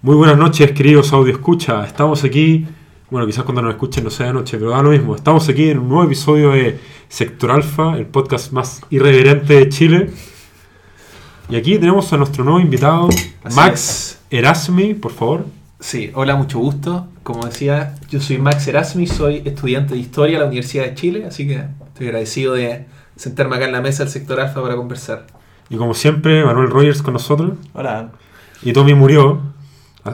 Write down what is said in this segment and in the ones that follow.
Muy buenas noches, queridos audio escucha. Estamos aquí, bueno, quizás cuando nos escuchen no sea de noche, pero da lo mismo. Estamos aquí en un nuevo episodio de Sector Alfa, el podcast más irreverente de Chile. Y aquí tenemos a nuestro nuevo invitado, Así Max Erasmi, por favor. Sí, hola, mucho gusto. Como decía, yo soy Max Erasmi, soy estudiante de Historia de la Universidad de Chile, así que estoy agradecido de sentarme acá en la mesa del sector alfa para conversar. Y como siempre, Manuel Rogers con nosotros. Hola, Y Tommy murió,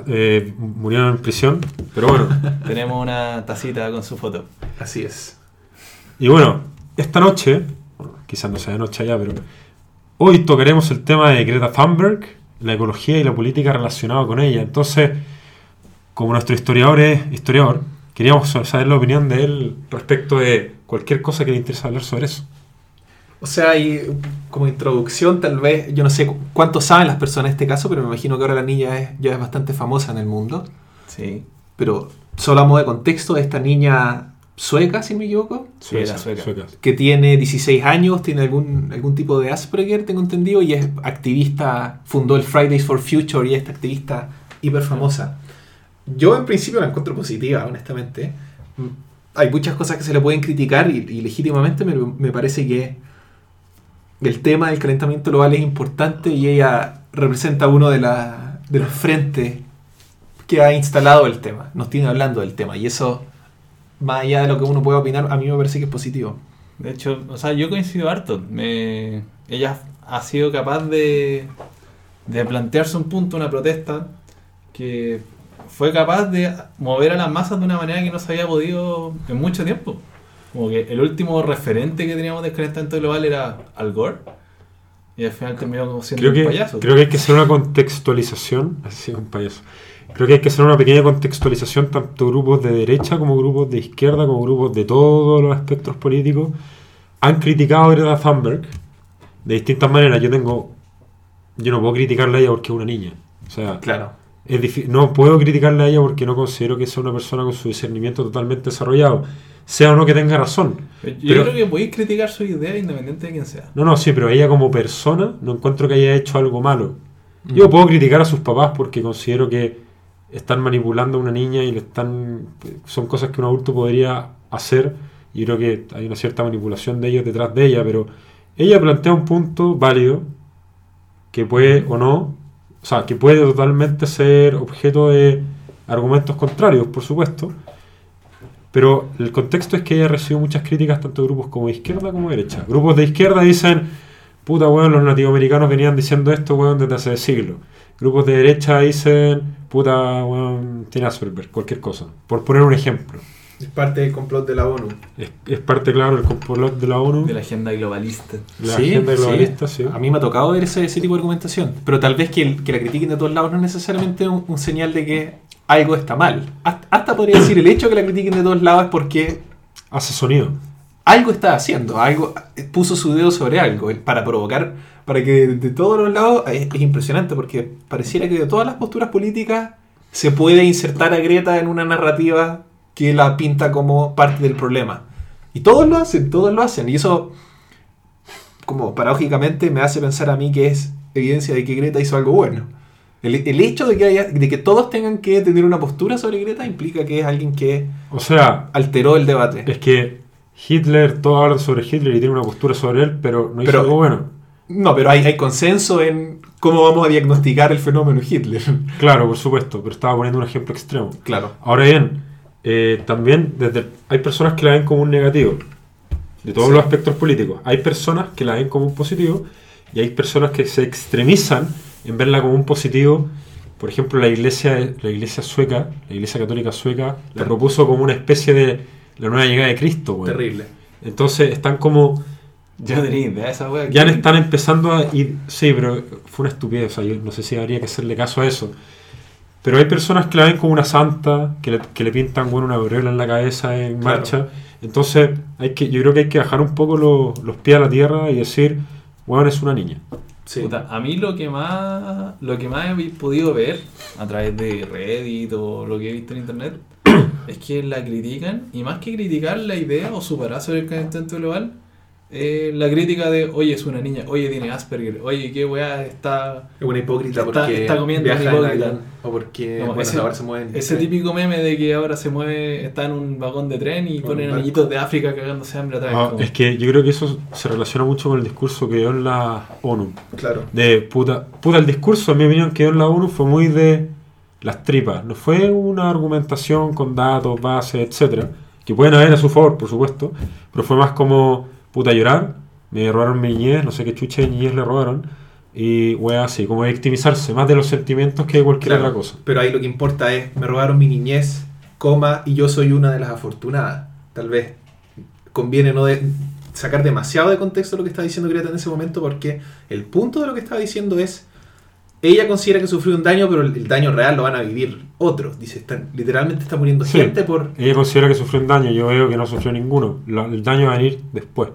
eh, murió en prisión, pero bueno. tenemos una tacita con su foto. Así es. Y bueno, esta noche, quizás no sea de noche allá, pero hoy tocaremos el tema de Greta Thunberg, la ecología y la política relacionada con ella. Entonces, como nuestro historiador es historiador, queríamos saber la opinión de él respecto de cualquier cosa que le interese hablar sobre eso. O sea, y como introducción, tal vez, yo no sé cu- cuánto saben las personas en este caso, pero me imagino que ahora la niña es, ya es bastante famosa en el mundo. Sí, Pero solo a modo de contexto, esta niña sueca, si no me equivoco, Sí, era sueca. que tiene 16 años, tiene algún, algún tipo de Asperger, tengo entendido, y es activista, fundó el Fridays for Future y es esta activista hiper famosa. Yo en principio la encuentro positiva, honestamente. Mm, Hay muchas cosas que se le pueden criticar y, y legítimamente me, me parece que el tema del calentamiento global es importante y ella representa uno de, la- de los frentes que ha instalado el tema, nos tiene hablando del tema y eso, más allá de lo que uno pueda opinar, a mí me parece que es positivo. de hecho, o sea, yo coincido harto. Ella ha sido capaz de, de plantearse un punto, una protesta, que fue capaz de mover a las masas de una manera que no se había podido en mucho tiempo. Como que el último referente que teníamos del calentamiento global era Al Gore. Y al final terminó como siendo Creo un que, payaso. creo que hay que hacer una contextualización. Así es un payaso. Creo que hay que hacer una pequeña contextualización, tanto grupos de derecha como grupos de izquierda, como grupos de todos los espectros políticos. Han criticado a Greta Thunberg de distintas maneras. Yo tengo. Yo no puedo criticarle a ella porque es una niña. O sea, Claro. es no puedo criticarle a ella porque no considero que sea una persona con su discernimiento totalmente desarrollado. Sea o no que tenga razón. Yo pero- creo que podéis criticar su idea independiente de quién sea. No, no, sí, pero ella como persona no encuentro que haya hecho algo malo. Mm. Yo puedo criticar a sus papás porque considero que están manipulando a una niña y le están son cosas que un adulto podría hacer y creo que hay una cierta manipulación de ellos detrás de ella, pero ella plantea un punto válido que puede o no, o sea, que puede totalmente ser objeto de argumentos contrarios, por supuesto. Pero el contexto es que ella recibió muchas críticas tanto de grupos como de izquierda como de derecha. Grupos de izquierda dicen, puta weón, los nativoamericanos venían diciendo esto weón desde hace siglos. Grupos de derecha dicen, puta weón, tiene Asperger, cualquier cosa. Por poner un ejemplo. Es parte del complot de la ONU. Es, es parte, claro, del complot de la ONU, De la agenda globalista. la Sí, agenda sí. globalista, sí. A mí me ha tocado ver ese, ese tipo de argumentación. Pero tal vez que, el- que la critiquen de todos lados no es necesariamente un, un señal de que algo está mal. Hasta, hasta podría decir el hecho de que la critiquen de todos lados es porque Hace sonido. algo está haciendo, algo puso su dedo sobre algo eh, para provocar, para que de, de todos los lados es, es impresionante porque pareciera que de todas las posturas políticas se puede insertar a Greta en una narrativa que la pinta como parte del problema. Y todos lo hacen, todos lo hacen. Y eso, como paradójicamente, me hace pensar a mí que es evidencia de que Greta hizo algo bueno. El, el hecho de que, haya, de que todos tengan que tener una postura sobre Greta implica que es alguien que O sea, alteró el debate. es que Hitler, todos hablan sobre Hitler y tienen una postura sobre él, pero no hizo Pero- algo bueno. No, pero hay, hay consenso en cómo vamos a diagnosticar el fenómeno Hitler. Claro, por supuesto, pero estaba poniendo un ejemplo extremo. Claro. Ahora bien, eh, también desde, hay personas que la ven como un negativo, de todos Sí. los aspectos políticos. Hay personas que la ven como un positivo y hay personas que se extremizan en verla como un positivo. Por ejemplo, la iglesia, la iglesia sueca, la iglesia católica sueca, la propuso como una especie de la nueva llegada de Cristo. weón. Terrible. Entonces están como tenía idea de esa wea. ya están empezando a ir. Sí, pero fue una estupidez. O sea, yo no sé si habría que hacerle caso a eso. Pero hay personas que la ven como una santa, que le, que le pintan bueno, una aureola en la cabeza en Claro. marcha. Entonces, hay que, yo creo que hay que bajar un poco los, los pies a la tierra y decir, bueno, es una niña. Sí. Puta, a mí lo que más lo que más he podido ver a través de Reddit o lo que he visto en internet es que la critican y más que criticar la idea o su parada sobre el calentamiento global eh, la crítica de, oye, es una niña, oye, tiene Asperger, oye, qué weá está... Es una hipócrita Está- porque está comiendo viaja un en hipócrita. avión, o porque No, bueno, ese- ahora se mueven. Ese típico meme de que ahora se mueve, está en un vagón de tren y ponen niñitos de África cagándose hambre atrás. Ah, como- es que yo creo que eso se relaciona mucho con el discurso que dio en la ONU. Claro. De puta, puta, el discurso, en mi opinión, que dio en la ONU fue muy de las tripas. No fue una argumentación con datos, bases, etcétera Que pueden haber a su favor, por supuesto. Pero fue más como, puta, llorar. Me robaron mi niñez, no sé qué chucha de niñez le robaron. Y, wea, así, como victimizarse, más de los sentimientos que de cualquier Claro, otra cosa. Pero ahí lo que importa es, me robaron mi niñez, coma, y yo soy una de las afortunadas. Tal vez conviene no de- sacar demasiado de contexto lo que está diciendo Greta en ese momento, porque el punto de lo que estaba diciendo es, ella considera que sufrió un daño, pero el, daño real lo van a vivir otros. Dice, están, literalmente está muriendo Sí. gente por... Ella considera que sufrió un daño, yo veo que no sufrió ninguno. El daño va a venir después.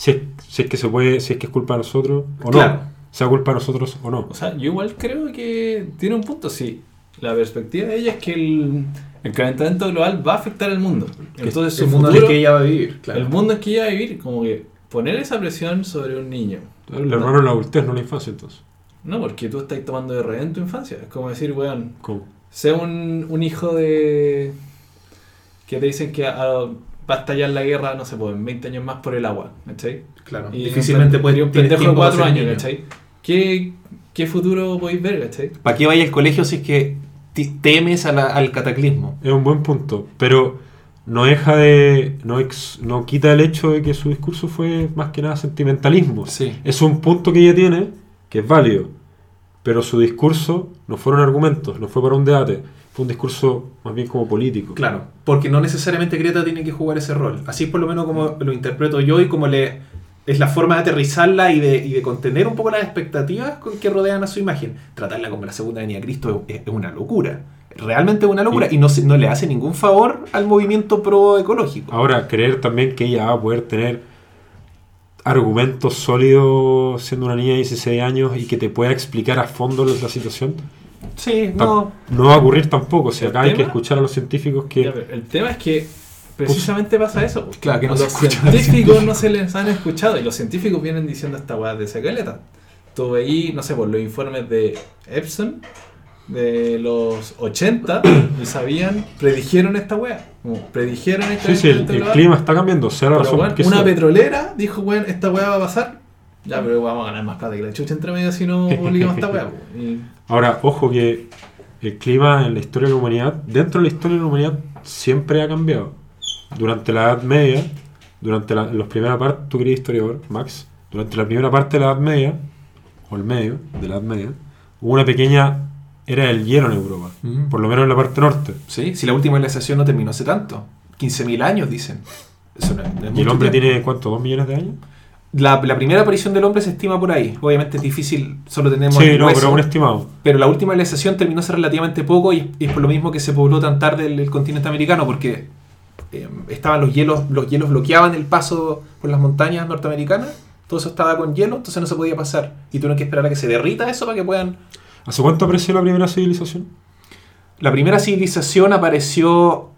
Si es, si es que se puede, si es que es culpa de nosotros o Claro. no. Sea culpa de nosotros o no. O sea, yo igual creo que tiene un punto, sí. La perspectiva de ella es que el, el calentamiento global va a afectar al mundo. Entonces su el mundo en futuro, el que ella va a vivir, claro. el mundo en que ella va a vivir, como que poner esa presión sobre un niño. Le robaron la adultez, no la infancia entonces. No, porque tú estás tomando de rehén tu infancia. Es como decir, weón, sea un, un hijo de... que te dicen que ah, va a estallar la guerra, no sé, pues en 20 años más por el agua, ¿cachai? Claro. Y Difícilmente puede un pendejo de tiempo para 4 ser años, niño. ¿cachai? ¿Qué, ¿Qué futuro podéis ver, cachai? ¿Para qué vaya al colegio si es que temes a la- al cataclismo? Es un buen punto, pero no deja de. No, ex- no quita el hecho de que su discurso fue más que nada sentimentalismo. Sí. Es un punto que ella tiene que es válido, pero su discurso no fueron argumentos, no fue para un debate, fue un discurso más bien como político. Claro, porque no necesariamente Greta tiene que jugar ese rol. Así es por lo menos como lo interpreto yo y como le es la forma de aterrizarla y de, y de contener un poco las expectativas con que rodean a su imagen. Tratarla como la segunda venida de Cristo es, es una locura. Realmente es una locura Y- y, no, se- no le hace ningún favor al movimiento pro ecológico. Ahora, creer también que ella va a poder tener argumentos sólidos siendo una niña de 16 años y que te pueda explicar a fondo la situación, Sí, no. no va a ocurrir tampoco. Si ¿El acá hay que tema? escuchar a los científicos que... Ya, el tema es que precisamente pasa eso. pues. Claro, que no los científicos científicos. no se les han escuchado y los científicos vienen diciendo esta weá de secaleta. Tú veí, no sé, por los informes de Epson de los 80 y sabían, predijeron esta weá. Predijeron el Sí, sí, el, el clima está cambiando, sea la razón que una sea. petrolera dijo, weón, esta weá va a pasar. Ya, pero vamos a ganar más plata que la chucha entre medio si no publicamos esta weá. Ahora, ojo que el clima en la historia de la humanidad, dentro de la historia de la humanidad, siempre ha cambiado. Durante la Edad Media, durante la, los primera parte, tú querías historiador, Max, durante la primera parte de la Edad Media, o el medio de la Edad Media, hubo una pequeña era del hielo en Europa, Mm. por lo menos en la parte norte. Sí, si la última glaciación no terminó hace tanto. 15.000 años, dicen. Eso no es- no es Y el hombre tiempo. tiene, ¿cuánto? ¿Dos millones de años? La, la primera aparición del hombre se estima por ahí. Obviamente es difícil, solo tenemos Sí, el no, hueso, pero un estimado. pero la última glaciación terminó hace relativamente poco y, y es por lo mismo que se pobló tan tarde el, el continente americano, porque eh, estaban los hielos, los hielos bloqueaban el paso por las montañas norteamericanas, todo eso estaba con hielo, entonces no se podía pasar. Y tuvieron que esperar a que se derrita eso para que puedan... ¿Hace cuánto apareció la primera civilización? La primera civilización apareció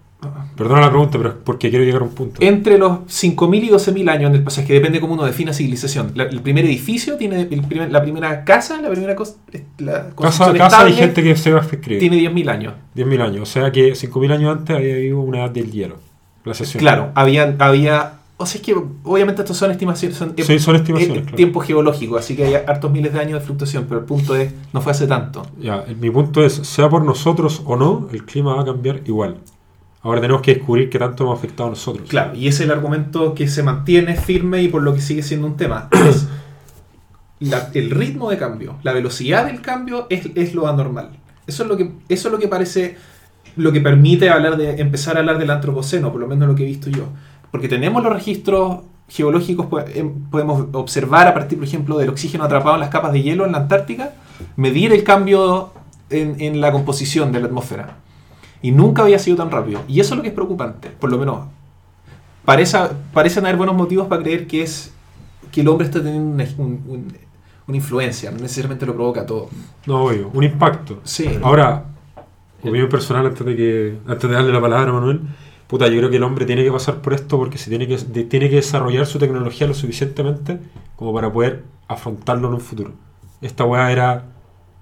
Perdona la pregunta, pero es porque quiero llegar a un punto. entre los 5.000 y 12.000 años en el pasaje, que depende cómo uno defina civilización. La- el primer edificio tiene el primer- la primera casa, la primera cos- la Casa, casa hay estable, gente que se va a escribir. tiene 10.000 años. 10.000 años. O sea que 5.000 años antes había habido una edad del hielo. Glaciación. Claro, había, había. O sea, es que obviamente estos son estimaciones, son, Sí, son estimaciones, eh, claro. tiempo geológico, así que hay hartos miles de años de fluctuación, pero el punto es, no fue hace tanto. Ya, mi punto es, sea por nosotros o no, el clima va a cambiar igual. Ahora tenemos que descubrir qué tanto hemos afectado a nosotros. Claro, y ese es el argumento que se mantiene firme y por lo que sigue siendo un tema. Es la- el ritmo de cambio, la velocidad del cambio es, es lo anormal. Eso es lo que, eso es lo que parece, lo que permite hablar de, empezar a hablar del antropoceno, por lo menos lo que he visto yo. Porque tenemos los registros geológicos, po- em, podemos observar a partir, por ejemplo, del oxígeno atrapado en las capas de hielo en la Antártica, medir el cambio en, en la composición de la atmósfera. Y nunca había sido tan rápido. Y eso es lo que es preocupante, por lo menos parece, parecen haber buenos motivos para creer que es que el hombre está teniendo una, un- un- una influencia, no necesariamente lo provoca todo. No, obvio, un impacto. Sí. Ahora, opinión personal, antes de, que, antes de darle la palabra a Manuel, puta, yo creo que el hombre tiene que pasar por esto porque se tiene que, de- tiene que desarrollar su tecnología lo suficientemente como para poder afrontarlo en un futuro. Esta weá era,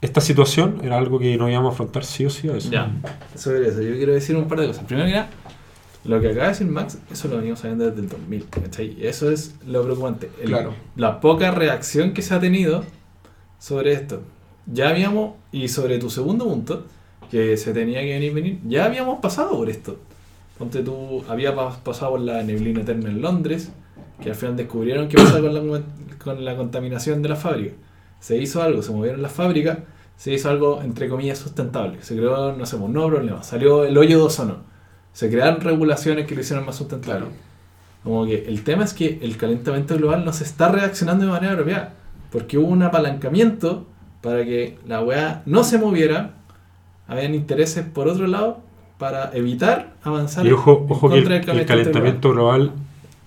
esta situación era algo que no íbamos a afrontar sí o sí a eso. Ya, sobre eso, yo quiero decir un par de cosas. Primero que nada, lo que acaba de decir Max, eso lo venimos sabiendo desde el 2000, ¿cachai? Eso es lo preocupante. El- Claro. La poca reacción que se ha tenido sobre esto. Ya habíamos, y sobre tu segundo punto, que se tenía que venir, venir, ya habíamos pasado por esto. Ponte tú, había pas- pasado por la neblina eterna en Londres, que al final descubrieron qué pasa con la, con la contaminación de la fábrica. Se hizo algo, se movieron las fábricas, se hizo algo entre comillas sustentable. Se creó, no sé, un nuevo problema. Salió el hoyo de ozono. Se crearon regulaciones que lo hicieron más sustentable. Como que el tema es que el calentamiento global no se está reaccionando de manera apropiada. Porque hubo un apalancamiento para que la weá no se moviera. Habían intereses por otro lado para evitar avanzar Y ojo, ojo que el calentamiento global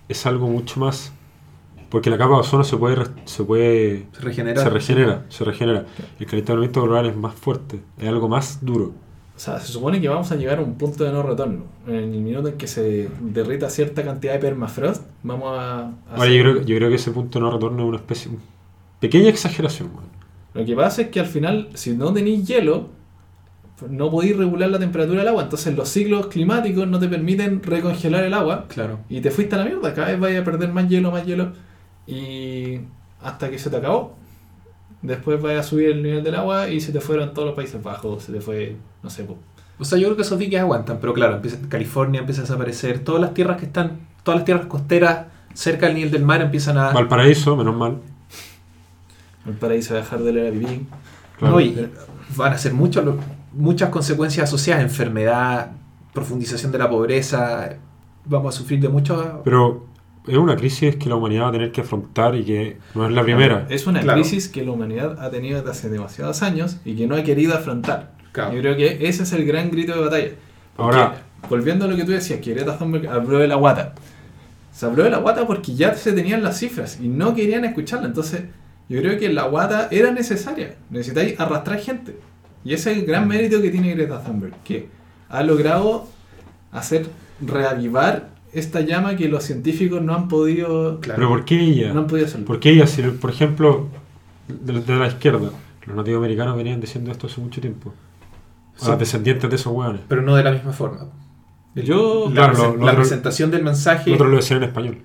es algo mucho más. Porque la capa de ozono se puede, re- se puede Se regenera. se regenera, se regenera. El calentamiento global es más fuerte, es algo más duro. O sea, se supone que vamos a llegar a un punto de no retorno. En el minuto en que se derrita cierta cantidad de permafrost, vamos a... a Ahora hacer- yo creo, yo creo que ese punto de no retorno es una especie. Pequeña exageración, weón. Lo que pasa es que al final, si no tenéis hielo, no podéis regular la temperatura del agua. Entonces los ciclos climáticos no te permiten recongelar el agua. Claro. Y te fuiste a la mierda. Cada vez vais a perder más hielo, más hielo. Y hasta que se te acabó. Después vais a subir el nivel del agua y se te fueron todos los Países Bajos. Se te fue, no sé, po. O sea, yo creo que esos diques aguantan, pero claro, empieza, California empieza a desaparecer. Todas las tierras que están, todas las tierras costeras cerca del nivel del mar empiezan a. Valparaíso, menos mal. el paraíso va a dejar de leer a vivir. Claro. No, y van a ser muchos, muchas consecuencias asociadas, enfermedad, profundización de la pobreza. Vamos a sufrir de mucho. Pero es una crisis que la humanidad va a tener que afrontar y que no es la primera. Es una Claro. crisis que la humanidad ha tenido desde hace demasiados años y que no ha querido afrontar. Claro. Yo creo que ese es el gran grito de batalla. Porque, Ahora- volviendo a lo que tú decías, que Greta Thunberg habló de la guata. Se habló de la guata porque ya se tenían las cifras y no querían escucharla. Entonces, yo creo que la guata era necesaria. Necesitáis arrastrar gente. Y ese es el gran mérito que tiene Greta Thunberg, que ha logrado hacer reavivar esta llama que los científicos no han podido, Claro. Pero ¿por qué ella? no han podido hacerlo. ¿Por qué ella, si, por ejemplo, de, de la izquierda, los nativos americanos venían diciendo esto hace mucho tiempo? A Sí. los descendientes de esos hueones. Pero no de la misma forma. Yo- la, Claro, presen- lo- lo la otro- presentación del mensaje. Otros lo decían en español.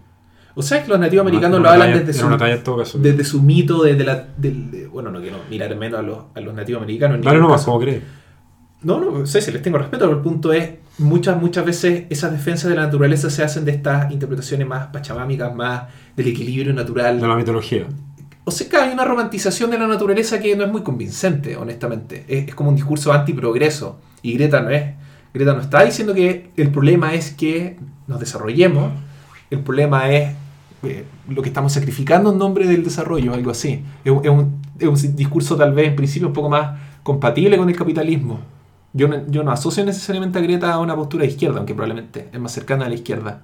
O sea, que los nativos americanos lo hablan talla- desde su, una talla en todo caso. desde su mito, desde la. del- bueno, no quiero mirar menos a los, a los nativos americanos. Dale ningún nomás, como crees. No, no, sé si les tengo respeto, pero el punto es, muchas, muchas veces esas defensas de la naturaleza se hacen de estas interpretaciones más pachamámicas, más del equilibrio natural. De la mitología. O sea, que hay una romantización de la naturaleza que no es muy convincente, honestamente. Es, es como un discurso antiprogreso. Y Greta no es. Greta no está diciendo que el problema es que nos desarrollemos. El problema es eh, lo que estamos sacrificando en nombre del desarrollo, algo así. Es, es un, es un discurso tal vez en principio un poco más compatible con el capitalismo. Yo no, yo no asocio necesariamente a Greta a una postura de izquierda, aunque probablemente es más cercana a la izquierda.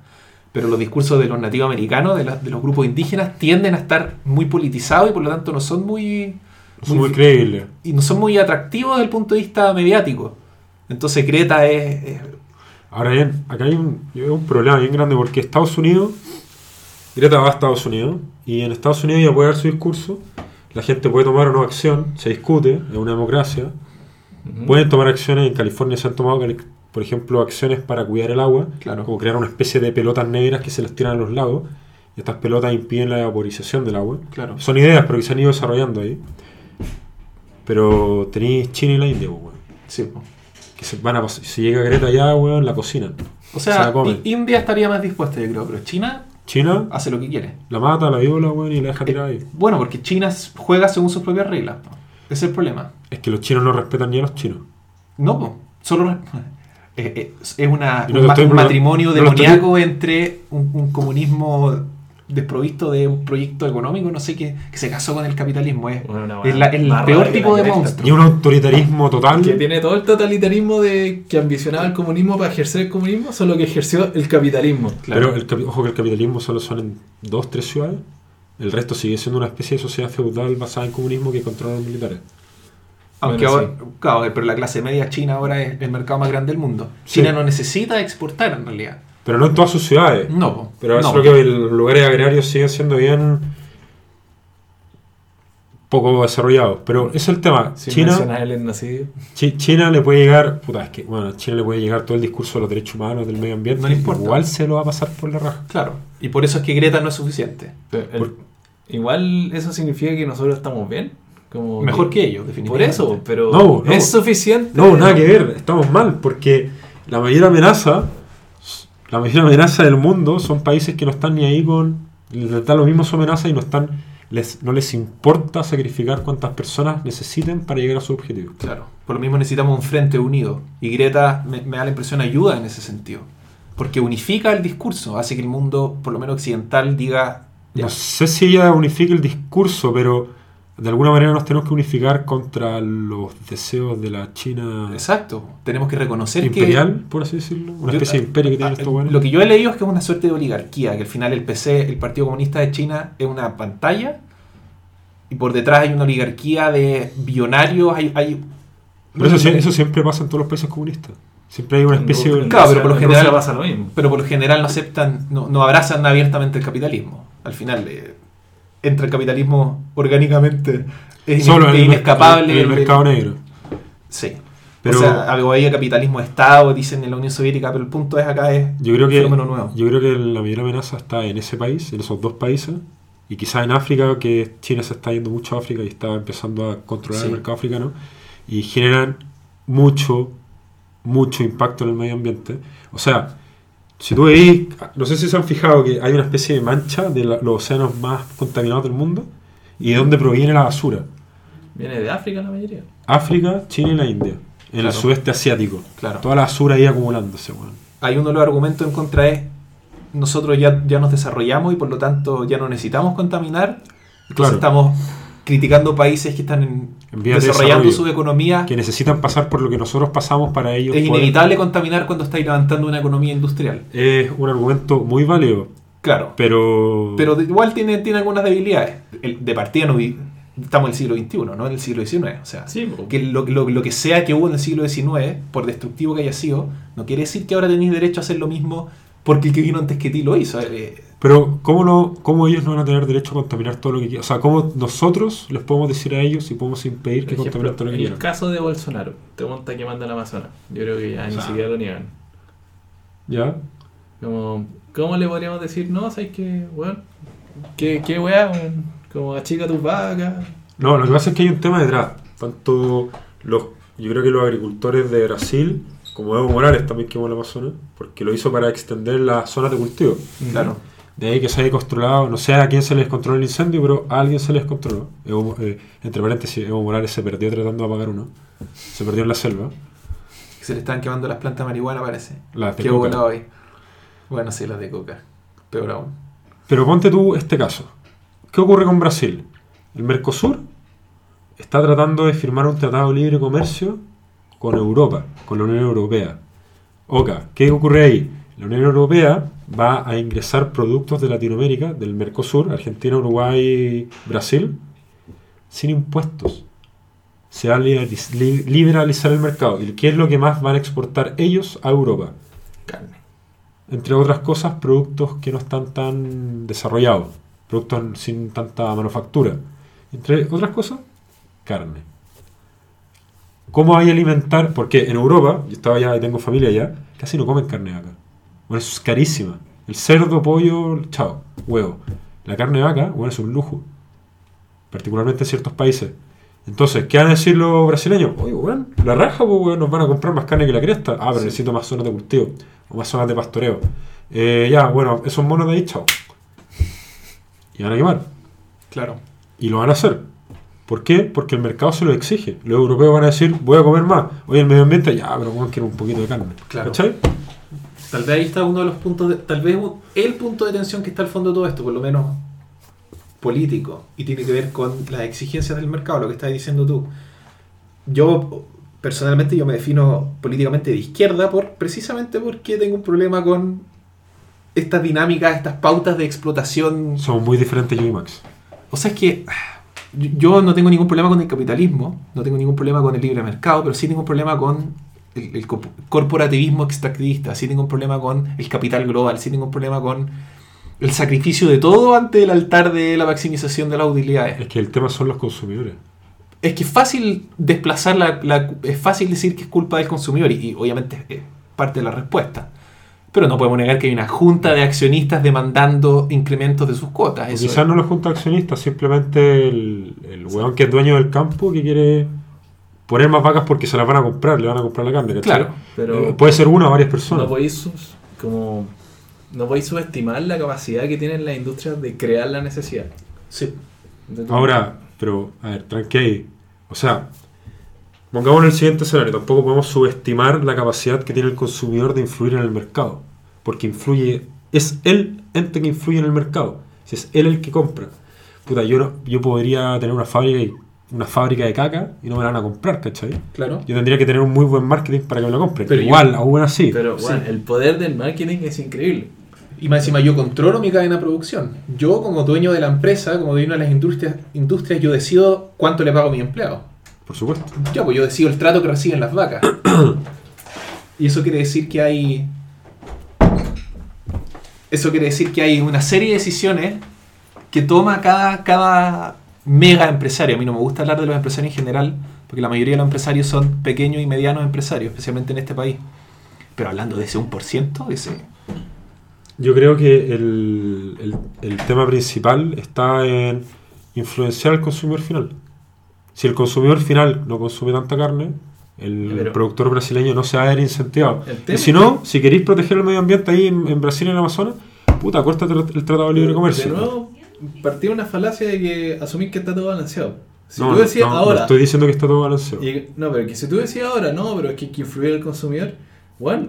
Pero los discursos de los nativos americanos, de, la- de los grupos indígenas, tienden a estar muy politizados y por lo tanto no son muy, Son muy creíbles. y no son muy atractivos desde el punto de vista mediático. Entonces Greta es, es- Ahora bien, acá hay un, veo un problema bien grande porque Estados Unidos, Greta va a Estados Unidos y en Estados Unidos ella puede dar su discurso, la gente puede tomar o no acción, se discute, es una democracia, Pueden tomar acciones, en California se han tomado, por ejemplo, acciones para cuidar el agua, Claro. como crear una especie de pelotas negras que se las tiran a los lagos, y estas pelotas impiden la evaporización del agua. claro. Son ideas, pero que se han ido desarrollando ahí. Pero tenéis China y la India, pues, weón, Sí, po. que se van a si llega Greta allá, weón, la cocinan. O Se sea, India estaría más dispuesta, yo creo, pero China China hace lo que quiere. la mata, la viola, weón, y la deja tirada ahí. Bueno, porque China juega según sus propias reglas. Ese es el problema. Es que los chinos no respetan ni a los chinos. No, po. solo eh, eh, es una, no un, ma- matrimonio no estoy- demoníaco entre un, un comunismo desprovisto de un proyecto económico, no sé, qué que se casó con el capitalismo. Es, Bueno, una es la- el peor tipo de monstruo. Y un autoritarismo total. Que tiene todo el totalitarismo de que ambicionaba el comunismo para ejercer el comunismo, solo que ejerció el capitalismo. Claro. Pero el, ojo que el capitalismo solo son en dos, tres ciudades. El resto sigue siendo una especie de sociedad feudal basada en comunismo que controlan los militares. Aunque Bueno, ahora, claro, pero la clase media china ahora es el mercado más grande del mundo. Sí. China no necesita exportar en realidad. Pero no en todas sus ciudades. No. Pero eso no. es lo que los lugares agrarios siguen siendo bien poco desarrollados. Pero es el tema. Sin China, el China le puede llegar, puta, es que, bueno, China le puede llegar todo el discurso de los derechos humanos, del medio ambiente. No le importa. Igual se lo va a pasar por la raja. Claro. Y por eso es que Greta no es suficiente. El- Por- igual eso significa que nosotros estamos bien. Como Mejor que ellos, Por definitivamente. eso, pero No, no. es suficiente. No, nada que ver, estamos mal, porque la mayor amenaza, la mayor amenaza del mundo son países que no están ni ahí con, les da lo mismo su amenaza y no están, les, no les importa sacrificar cuantas personas necesiten para llegar a su objetivo. Claro. Por lo mismo necesitamos un frente unido. Y Greta me, me da la impresión ayuda en ese sentido. Porque unifica el discurso, hace que el mundo, por lo menos occidental, diga... ya, No sé si ella unifica el discurso, pero de alguna manera nos tenemos que unificar contra los deseos de la China Exacto. Tenemos que reconocer imperial, por así decirlo, una Yo- especie de imperio que tienen Ah, estos buenos. Lo que yo he leído es que es una suerte de oligarquía, que al final el PC, el Partido Comunista de China, es una pantalla y por detrás hay una oligarquía de billonarios, hay... hay Pero eso, eso siempre pasa en todos los países comunistas. Siempre hay una especie de... Claro, pero por lo en general- pasa lo mismo. pero por lo general no aceptan, no, no abrazan abiertamente el capitalismo. Al final eh, entra el capitalismo orgánicamente, es, Solo en es el, inescapable. en el mercado negro. Sí. Pero- o sea, había capitalismo de Estado, dicen en la Unión Soviética, pero el punto es acá es Yo creo que fenómeno nuevo. yo creo que la mayor amenaza está en ese país, en esos dos países, y quizás en África, que China se está yendo mucho a África y está empezando a controlar Sí. el mercado africano, y generan mucho, mucho impacto en el medio ambiente. O sea, si tú veis, no sé si se han fijado que hay una especie de mancha de la- los océanos más contaminados del mundo, y de dónde proviene la basura. Viene de África la mayoría. África, China y la India, en el sudeste asiático. Claro. Toda la basura ahí acumulándose, weón. hay uno de los argumentos en contra es nosotros ya, ya nos desarrollamos y por lo tanto ya no necesitamos contaminar. Entonces Claro. estamos criticando países que están en- de desarrollando desarrollo. su economía. que necesitan pasar por lo que nosotros pasamos para ellos. Es poder- inevitable contaminar cuando estáis levantando una economía industrial. Es un argumento muy válido, Claro. pero... Pero de- igual tiene, tiene algunas debilidades. El- de partida no vi- estamos en el siglo XXI, no en el siglo XIX. O sea, Sí, que lo, lo- lo que sea que hubo en el siglo XIX, por destructivo que haya sido, no quiere decir que ahora tenéis derecho a hacer lo mismo porque el que vino antes que ti lo hizo. Eh, Pero, ¿cómo, no, ¿cómo ellos no van a tener derecho a contaminar todo lo que quieran? O sea, ¿cómo nosotros les podemos decir a ellos y podemos impedir que contaminen todo lo que el quieran? caso de Bolsonaro, te monta quemando el Amazonas. Yo creo que ya ni O sea, siquiera lo niegan. ¿Ya? Como, ¿Cómo le podríamos decir? No, ¿sabes qué? Bueno, ¿qué, qué weá? weón? Como achica tus vacas. No, lo que pasa es que hay un tema detrás. Tanto los, yo creo que los agricultores de Brasil, como Evo Morales también quemó el Amazonas, porque lo hizo para extender las zonas de cultivo. claro. De ahí que se haya controlado, no sé a quién se les controló el incendio, pero a alguien se les controló. Evo- eh, entre paréntesis, Evo Morales se perdió tratando de apagar uno. Se perdió en la selva. Se le están quemando las plantas de marihuana, parece. Las de Qué coca. ahí. Bueno, sí, las de coca. Peor aún. Pero ponte tú este caso. ¿Qué ocurre con Brasil? El Mercosur está tratando de firmar un tratado de libre comercio con Europa, con la Unión Europea. Oca, ¿qué ocurre ahí? La Unión Europea va a ingresar productos de Latinoamérica, del Mercosur, Argentina, Uruguay, Brasil, sin impuestos. Se va a liberaliz- li- liberalizar el mercado. ¿Y qué es lo que más van a exportar ellos a Europa? Carne. entre otras cosas, productos que no están tan desarrollados, productos sin tanta manufactura. Entre otras cosas, carne. ¿Cómo hay alimentar? Porque en Europa, yo estaba allá y tengo familia allá, casi no comen carne vaca. Bueno, eso es carísima. El cerdo, pollo, chao, huevo. La carne de vaca, bueno, es un lujo. Particularmente en ciertos países. Entonces, ¿qué van a decir los brasileños? Oye, bueno, la raja, pues, weón, nos van a comprar más carne que la cresta. Ah, pero Sí. necesito más zonas de cultivo, o más zonas de pastoreo. Eh, ya, bueno, esos monos de ahí, chao. Y van a quemar. Claro. Y lo van a hacer. ¿Por qué? Porque el mercado se lo exige. Los europeos van a decir, voy a comer más. Oye, el medio ambiente, ya, pero bueno, quiero un poquito de carne. Claro. ¿Cachai? Tal vez ahí está uno de los puntos, de- tal vez el punto de tensión que está al fondo de todo esto, por lo menos político, y tiene que ver con las exigencias del mercado, lo que estás diciendo tú. Yo, personalmente, yo me defino políticamente de izquierda por precisamente porque tengo un problema con estas dinámicas, estas pautas de explotación Somos muy diferentes yo y Max. O sea, es que yo no tengo ningún problema con el capitalismo, no tengo ningún problema con el libre mercado, pero sí tengo un problema con el, el corp- corporativismo extractivista, sí tengo un problema con el capital global, sí tengo un problema con el sacrificio de todo ante el altar de la maximización de las utilidades. Es que el tema son los consumidores. Es que es fácil desplazar la, la- es fácil decir que es culpa del consumidor y, y obviamente es parte de la respuesta. Pero no podemos negar que hay una junta de accionistas demandando incrementos de sus cuotas. Quizás no los junta accionistas, simplemente el, el weón que es dueño del campo que quiere poner más vacas porque se las van a comprar, le van a comprar la carne. ¿cachai? Claro. Pero- Eh, puede ser una o varias personas. No podéis como no podéis subestimar la capacidad que tienen las industrias de crear la necesidad. Sí. Ahora, pero, a ver, tranqui ahí. O sea, pongamos en el siguiente escenario. Tampoco podemos subestimar la capacidad que tiene el consumidor de influir en el mercado. Porque influye, es el ente que influye en el mercado. Si es él el que compra. Puta, yo, no- yo podría tener una fábrica, y- una fábrica de caca y no me la van a comprar, ¿cachai? Claro. Yo tendría que tener un muy buen marketing para que me lo compren. Pero Igual, aún así. pero Sí. bueno, el poder del marketing es increíble. Y más encima yo controlo mi cadena de producción. Yo como dueño de la empresa, como dueño de las industrias, industrias yo decido cuánto le pago a mi empleado. Por supuesto. Ya, pues yo decido el trato que reciben las vacas. y eso quiere decir que hay... Eso quiere decir que hay una serie de decisiones que toma cada, cada mega empresario. A mí no me gusta hablar de los empresarios en general, porque la mayoría de los empresarios son pequeños y medianos empresarios, especialmente en este país. Pero hablando de ese 1%, ese... Yo creo que el, el- el tema principal está en influenciar al consumidor final. Si el consumidor final no consume tanta carne, el Pero- productor brasileño no se va a ver incentivado. Y si no, si queréis proteger el medio ambiente ahí en, en Brasil y en Amazonas, puta, córtate el, el Tratado de Libre Comercio. De nuevo, partí de una falacia de que asumir que está todo balanceado. Si no, tú decías no, no ahora. estoy diciendo que está todo balanceado. y- no, pero que si tú decías ahora, no, pero es que hay que influir al consumidor. Bueno,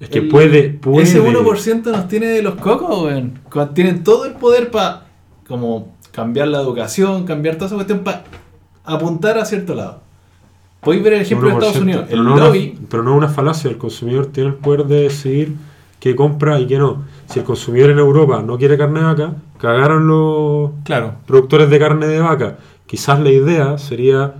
es que el- puede, puede. Ese 1% nos tiene de los cocos, weón. Tienen todo el poder para como cambiar la educación, cambiar toda esa cuestión para apuntar a cierto lado. Podéis ver el ejemplo de 1%, Estados Unidos. Pero no, una- lobby, pero no una falacia, el consumidor tiene el poder de decidir qué compra y qué no. Si el consumidor en Europa no quiere carne de vaca, cagaron los Claro. productores de carne de vaca. Quizás la idea sería,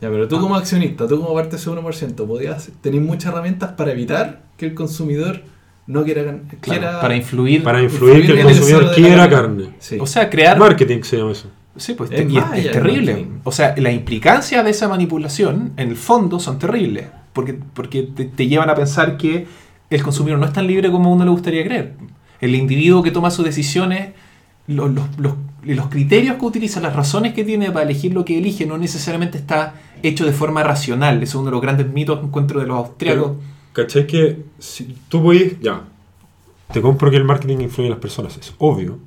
Ya, pero tú como accionista, tú como parte de ese 1%, podías tener muchas herramientas para evitar que el consumidor no quiera... Claro, quiera para influir. para influir que el consumidor quiera carne. carne. Sí. O sea, crear. Marketing se llama eso. Sí, pues Es y es, es terrible. marketing. O sea, las implicancias de esa manipulación, en el fondo, son terribles. Porque, porque te, te llevan a pensar que el consumidor no es tan libre como uno le gustaría creer. El individuo que toma sus decisiones, los, criterios que utiliza, las razones que tiene para elegir lo que elige, no necesariamente está hecho de forma racional. Eso es uno de los grandes mitos que encuentro de los austriacos. ¿cachai que si tú podís, ya, te compro que el marketing influye en las personas, es obvio.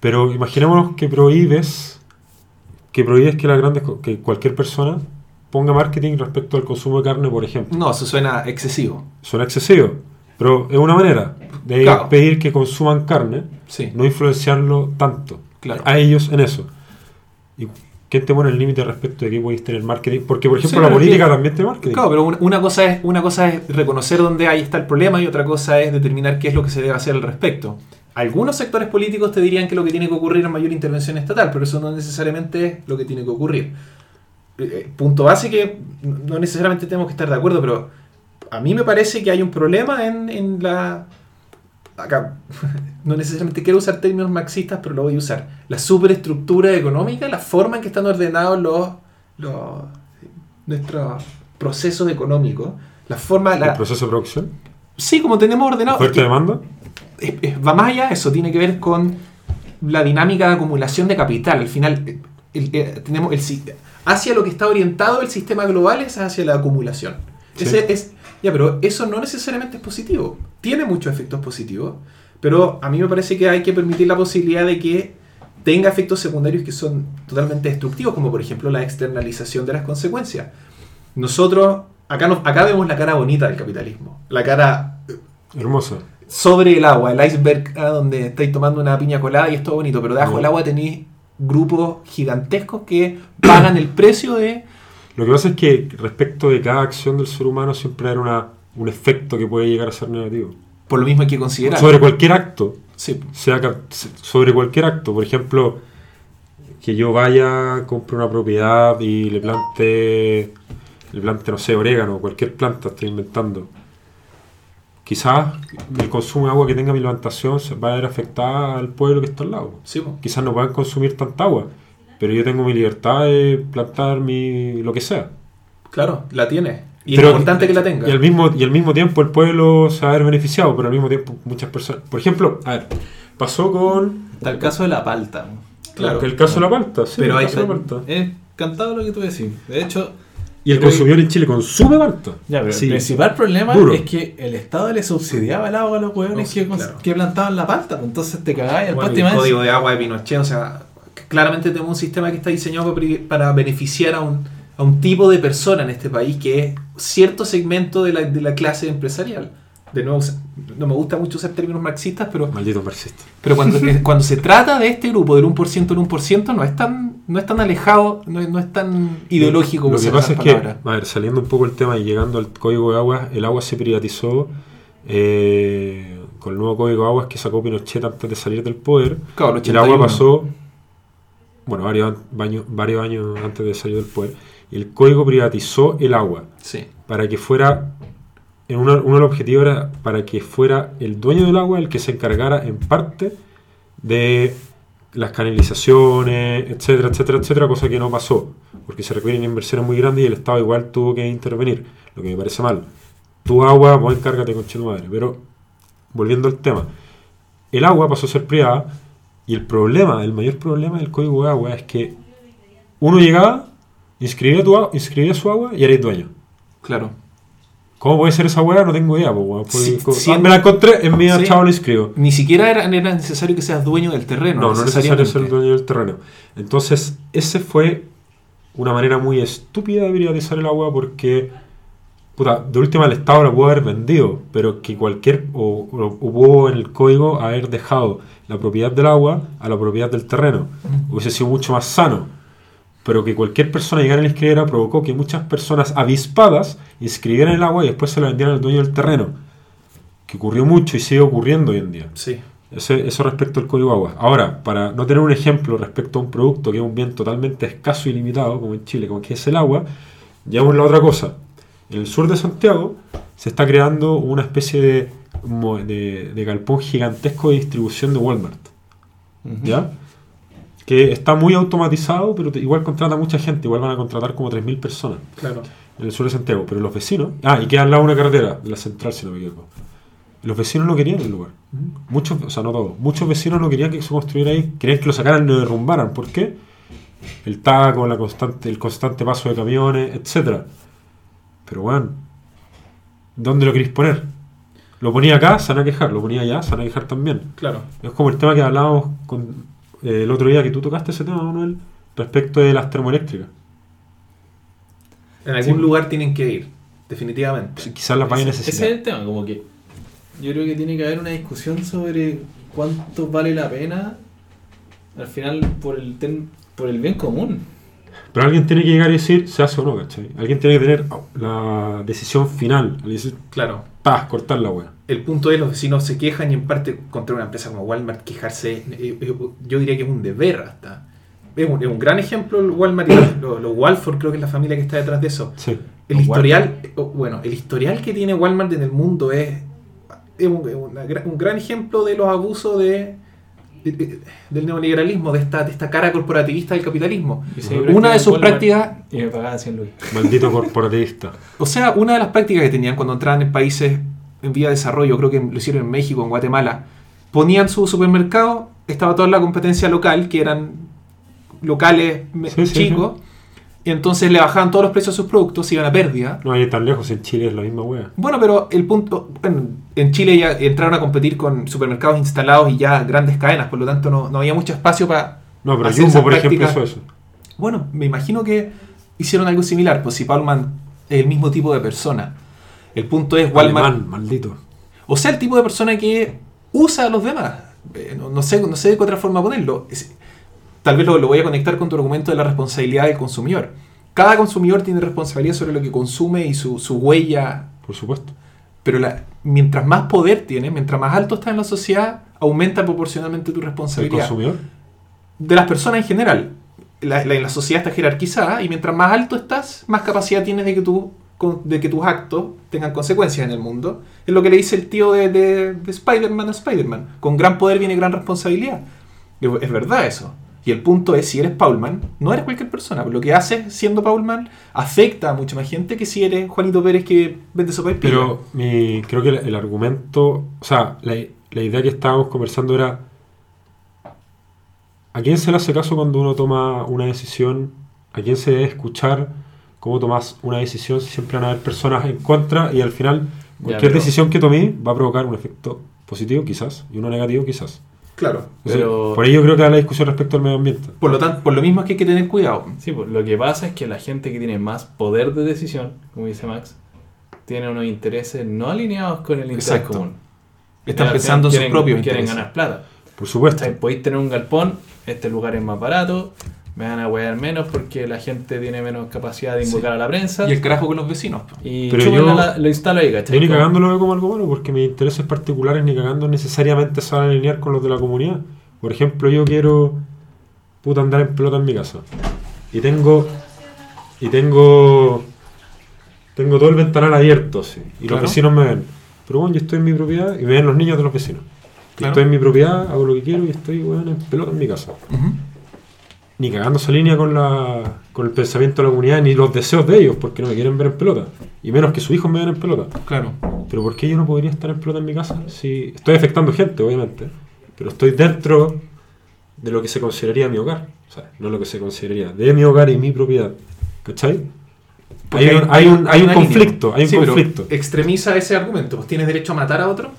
Pero imaginémonos que prohíbes, que prohíbes que las grandes, que cualquier persona ponga marketing respecto al consumo de carne, por ejemplo. No, eso suena excesivo. Suena excesivo, pero es una manera de Claro. pedir que consuman carne, Sí. no influenciarlo tanto Claro. a ellos en eso. ¿Y quién te pone el límite respecto de qué podéis tener marketing? Porque, por ejemplo, Sí, la política que- también tiene marketing. Claro, pero una cosa es, una cosa es reconocer dónde ahí está el problema y otra cosa es determinar qué es lo que se debe hacer al respecto. Algunos sectores políticos te dirían que lo que tiene que ocurrir es mayor intervención estatal, pero eso no necesariamente es lo que tiene que ocurrir. Eh, punto base que no necesariamente tenemos que estar de acuerdo, pero a mí me parece que hay un problema en, en la... Acá, no necesariamente quiero usar términos marxistas, pero lo voy a usar. La superestructura económica, la forma en que están ordenados los, los nuestros procesos económicos, la forma... El La, proceso de producción, sí, como tenemos ordenado... demanda. es- es- va más allá eso, tiene que ver con la dinámica de acumulación de capital. Al final, eh, el- eh, tenemos el, hacia lo que está orientado el sistema global es hacia la acumulación. Sí. Ese es, ya, pero eso no necesariamente es positivo. Tiene muchos efectos positivos, pero a mí me parece que hay que permitir la posibilidad de que tenga efectos secundarios que son totalmente destructivos, como por ejemplo la externalización de las consecuencias. Nosotros, acá, nos, acá vemos la cara bonita del capitalismo, la cara Hermosa. sobre el agua, el iceberg ah, donde estáis tomando una piña colada y es todo bonito, pero debajo del agua tenéis grupos gigantescos que pagan el precio de... Lo que pasa es que respecto de cada acción del ser humano siempre hay una, un efecto que puede llegar a ser negativo. Por lo mismo hay que considerar. Sobre cualquier acto, Sí, sea sobre cualquier acto, por ejemplo, que yo vaya, compre una propiedad y le plante, le plante, no sé, orégano o cualquier planta, estoy inventando. Quizás el consumo de agua que tenga mi plantación se va a ver afectada al pueblo que está al lado. Sí. Quizás no puedan consumir tanta agua, pero yo tengo mi libertad de plantar mi, lo que sea. claro, la tiene. Y Pero- es importante que la tenga. Y al, mismo, y al mismo tiempo el pueblo se va a ver beneficiado, pero al mismo tiempo muchas personas... Por ejemplo, a ver, pasó con... Está el caso de la palta. Claro. que el caso de la palta, sí, Pero el hay- caso de la palta. Es cantado lo que tú decís. De hecho, Y el consumidor en Chile consume palta. ya, pero Sí. el principal problema duro. es que el Estado le subsidiaba el agua a los hueones No, que, cons- claro. que plantaban la palta. pues Entonces te cagáis al Bueno, pasto y el código de agua de Pinochet, o sea, claramente tenemos un sistema que está diseñado para, para beneficiar a un, a un tipo de persona en este país que es cierto segmento de la, de la clase empresarial. De nuevo, no me gusta mucho usar términos marxistas, pero, Maldito marxista. pero cuando, eh, cuando se trata de este grupo del 1% del 1%, no es tan, no es tan alejado, no es, no es tan ideológico Lo que pasa es que, a ver, saliendo un poco el tema y llegando al código de aguas, el agua se privatizó eh, con el nuevo código de aguas que sacó Pinochet antes de salir del poder. Claro, el El agua 81. pasó, bueno, varios, baño- varios años antes de salir del poder. El código privatizó el agua Sí, para que fuera, en una- uno de los objetivos era para que fuera el dueño del agua el que se encargara en parte de las canalizaciones, etcétera, etcétera, etcétera, cosa que no pasó, porque se requieren inversiones muy grandes y el Estado igual tuvo que intervenir, lo que me parece mal. Tu agua, vos encárgate con tu madre. Pero, volviendo al tema, el agua pasó a ser privada y el problema, el mayor problema del código de agua es que uno llegaba, inscribía, tu, inscribía su agua y eres dueño. claro. ¿Cómo puede ser esa weá? No tengo idea, po, Sí, sí. ah, me la encontré en mi Sí. chavo lo inscribo. Ni siquiera era, era necesario que seas dueño del terreno. No, no es necesario ser dueño del terreno. Entonces, ese fue una manera muy estúpida de privatizar el agua porque, puta, de última el Estado lo pudo haber vendido, pero que cualquier, o, o hubo en el código haber dejado la propiedad del agua a la propiedad del terreno. Hubiese sido mucho más sano. Pero que cualquier persona llegara y la provocó que muchas personas avispadas inscribieran el agua y después se la vendieran al dueño del terreno. Que ocurrió mucho y sigue ocurriendo hoy en día. Sí. Eso respecto al código agua. Ahora, para no tener un ejemplo respecto a un producto que es un bien totalmente escaso y limitado, como en Chile, como que es el agua, llevamos la otra cosa. En el sur de Santiago se está creando una especie de, de, de galpón gigantesco de distribución de Walmart. ¿Ya? Que está muy automatizado, pero te- igual contrata mucha gente, igual van a contratar como 3.000 personas Claro. en el sur de Santiago, pero los vecinos, ah, y queda al lado una carretera, de la central, si no me equivoco. Los vecinos no querían el lugar. Muchos, o sea, no todos, muchos vecinos no querían que se construyera ahí, querían que lo sacaran y lo derrumbaran. ¿Por qué? El taco, la constante, el constante paso de camiones, etcétera. Pero bueno, ¿dónde lo queréis poner? Lo ponía acá, se van a quejar, lo ponía allá, se van a quejar también. Claro. Es como el tema que hablábamos con, el otro día que tú tocaste ese tema, Manuel, respecto de las termoeléctricas. En algún Sí. lugar tienen que ir, definitivamente. Si Quizás las vaya a Ese- necesitar. Ese es el tema, como que yo creo que tiene que haber una discusión sobre cuánto vale la pena al final por el tem- por el bien común. Pero alguien tiene que llegar y decir, se hace o no, ¿cachai? Alguien tiene que tener la decisión final. Y decir, Claro. paz, cortar la wea. El punto es los vecinos se quejan y en parte contra una empresa como Walmart quejarse, eh, eh, yo diría que es un deber hasta. Es un, es un gran ejemplo el Walmart y los, los Walford creo que es la familia que está detrás de eso. Sí. El historial, bueno, el historial que tiene Walmart en el mundo es, es un, una gran ejemplo de los abusos de, de- de- del neoliberalismo, de esta, de esta cara corporativista del capitalismo. Una de sus Walmart prácticas, Y me pagaban 100 lucas. Maldito corporativista. o sea, una de las prácticas que tenían cuando entraban en países en vía de desarrollo, creo que lo hicieron en México, en Guatemala, ponían su supermercado, estaba toda la competencia local, que eran locales Sí, sí, chicos, y entonces le bajaban todos los precios a sus productos, se iban a pérdida. No hay tan lejos, en Chile es la misma wea. Bueno, pero el punto, bueno, en Chile ya entraron a competir con supermercados instalados y ya grandes cadenas, por lo tanto no, no había mucho espacio para... No, pero hacer Jumbo, por ejemplo, hizo eso. Bueno, me imagino que hicieron algo similar, pues si Paulman es el mismo tipo de persona. El punto es Walmart... Alemán, maldito. O sea, el tipo de persona que usa a los demás. Eh, no, no sé, no sé de qué otra forma ponerlo. Es- tal vez lo, lo voy a conectar con tu argumento de la responsabilidad del consumidor. Cada consumidor tiene responsabilidad sobre lo que consume y su, su huella. Por supuesto. Pero la- mientras más poder tienes, mientras más alto estás en la sociedad, aumenta proporcionalmente tu El responsabilidad. consumidor. De las personas en general. la, la- la sociedad está jerarquizada y mientras más alto estás, más capacidad tienes de que, tú, de que tus actos tengan consecuencias en el mundo. Es lo que le dice el tío de, de, de Spider-Man a Spider-Man. Con gran poder viene gran responsabilidad. Es, verdad eso. Y el punto es, si eres Paulman, no eres cualquier persona. Lo que haces siendo Paulman afecta a mucha más gente que si eres Juanito Pérez que vende sopa y pilla. Pero mi, creo que el, el argumento, o sea, la, la idea que estábamos conversando era, ¿a quién se le hace caso cuando uno toma una decisión? ¿A quién se debe escuchar cómo tomas una decisión? Si siempre van a haber personas en contra y al final cualquier pero- decisión que tomé va a provocar un efecto positivo quizás y uno negativo quizás. Claro. Entonces, Pero- por ello creo que da la discusión respecto al medio ambiente. Por lo, tanto, por lo mismo es que hay que tener cuidado. Sí, pues lo que pasa es que la gente que tiene más poder de decisión, como dice Max, tiene unos intereses no alineados con el interés Exacto. común. Están Al pensando en sus quieren- propios Quieren intereses. ganar plata. Por supuesto. ¿Cachai? Podéis tener un galpón, este lugar es más barato, me van a huear menos porque la gente tiene menos capacidad de invocar Sí. a la prensa. Y el carajo con los vecinos. Y Pero yo- la- lo instalo ahí, ¿cachai? Yo ni cagando lo veo como algo malo porque mis intereses particulares ni cagando necesariamente se van a alinear con los de la comunidad. Por ejemplo, yo quiero puta andar en pelota en mi casa. Y tengo. Y tengo. Tengo todo el ventanal abierto, sí. Y Claro. los vecinos me ven. Pero bueno, yo estoy en mi propiedad y me ven los niños de los vecinos. Y. Estoy en mi propiedad, hago lo que quiero y estoy weón, en pelota en mi casa. Ni cagando esa línea con, la, con el pensamiento de la comunidad ni los deseos de ellos, porque no me quieren ver en pelota. Y menos que sus hijos me ven en pelota. Claro. Pero ¿por qué yo no podría estar en pelota en mi casa? Si estoy afectando gente, obviamente. Pero estoy dentro de lo que se consideraría mi hogar. O sea, no lo que se consideraría de mi hogar y mi propiedad. ¿Cachai? Hay un, hay un, hay un conflicto. Hay un Sí, pero conflicto. Extremiza ese argumento. Tienes derecho a matar a otro.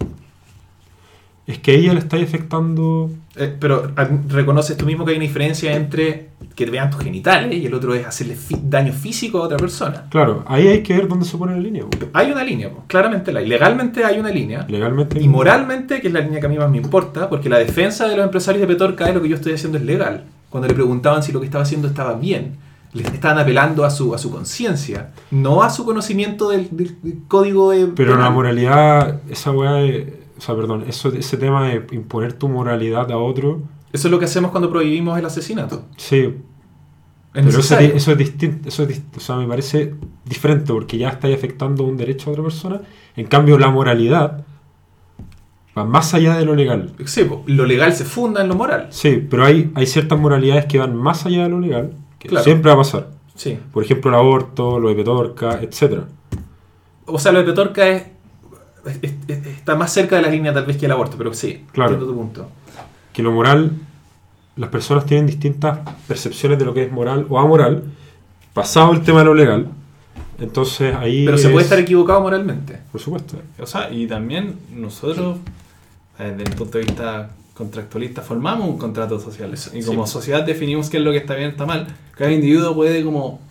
Es que a ella le está afectando. Eh, pero reconoces tú mismo que hay una diferencia entre que te vean tus genitales y el otro es hacerle daño físico a otra persona. Claro, ahí hay que ver dónde se pone la línea. po. Hay una línea, claramente la hay. Legalmente hay una línea. Legalmente. Y moralmente, que es la línea que a mí más me importa, porque la defensa de los empresarios de Petorca es lo que yo estoy haciendo es legal. Cuando le preguntaban si lo que estaba haciendo estaba bien, le estaban apelando a su, a su conciencia, no a su conocimiento del, del- del código de. Pero penal. la moralidad, esa weá de. O sea, perdón, eso, ese tema de imponer tu moralidad a otro. Eso es lo que hacemos cuando prohibimos el asesinato. Sí, Es Pero eso, es- eso es distinto, eso es o sea, me parece diferente porque ya estáis afectando un derecho a otra persona. En cambio, la moralidad va más allá de lo legal. Sí, lo legal se funda en lo moral. Sí, pero hay, hay ciertas moralidades que van más allá de lo legal, que Claro. siempre va a pasar. Sí. Por ejemplo, el aborto, lo de Petorca, etcétera. O sea, lo de Petorca es- está más cerca de la línea tal vez que el aborto, pero sí, Claro. entiendo tu punto. Que lo moral, las personas tienen distintas percepciones de lo que es moral o amoral, pasado el tema de lo legal. Entonces ahí. Pero se puede es- estar equivocado moralmente. Por supuesto. O sea, y también nosotros, eh, desde el punto de vista contractualista, formamos un contrato social. Y Sí. como sociedad definimos qué es lo que está bien y está mal. Cada individuo puede como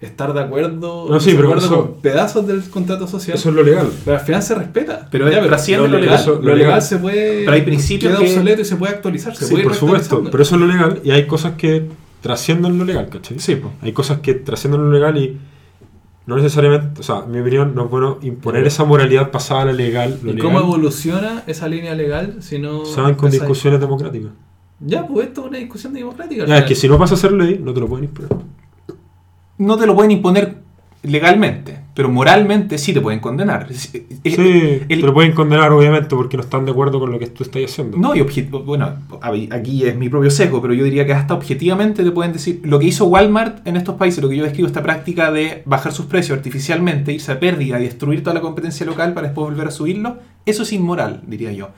estar de acuerdo, No, sí, de pero acuerdo eso- con pedazos del contrato social. Eso es lo legal. pero al final se respeta. Pero es- trasciende lo lo legal, lo Lo legal legal. se puede. Pero hay principios queda que- obsoleto y se puede actualizar. Se Sí, puede por supuesto, pero eso es lo legal y hay cosas que trascienden lo legal, ¿cachai? Sí, po. Hay cosas que trascienden lo legal y no necesariamente, o sea, en mi opinión, no es bueno imponer esa moralidad pasada a la legal. Lo ¿Y legal cómo evoluciona esa línea legal si no. van con discusiones democráticas. Ya, pues esto es una discusión democrática. Ya, es que si no pasa a ser ley, no te lo pueden imponer. No te lo pueden imponer legalmente, pero moralmente sí te pueden condenar. Sí, el- te lo pueden condenar, obviamente, porque no están de acuerdo con lo que tú estás haciendo. No, y bueno, aquí es mi propio sesgo, pero yo diría que hasta objetivamente te pueden decir lo que hizo Walmart en estos países, lo que yo describo, esta práctica de bajar sus precios artificialmente, irse a pérdida y destruir toda la competencia local para después volver a subirlo, eso es inmoral, diría yo.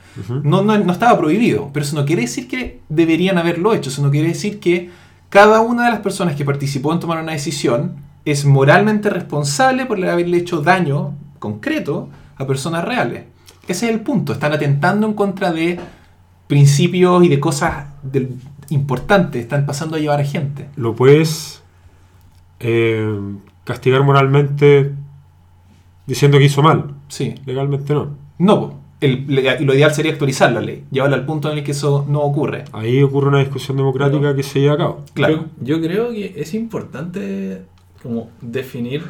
No, no, no estaba prohibido, pero eso no quiere decir que deberían haberlo hecho, eso no quiere decir que cada una de las personas que participó en tomar una decisión es moralmente responsable por haberle hecho daño concreto a personas reales. Ese es el punto, están atentando en contra de principios y de cosas del- importantes, están pasando a llevar a gente. Lo puedes eh, castigar moralmente diciendo que hizo mal. Sí, Legalmente no. no. El- lo ideal sería actualizar la ley, llevarla al punto en el que eso no ocurre. Ahí ocurre una discusión democrática que se lleva a cabo. Claro. Yo, yo creo que es importante como definir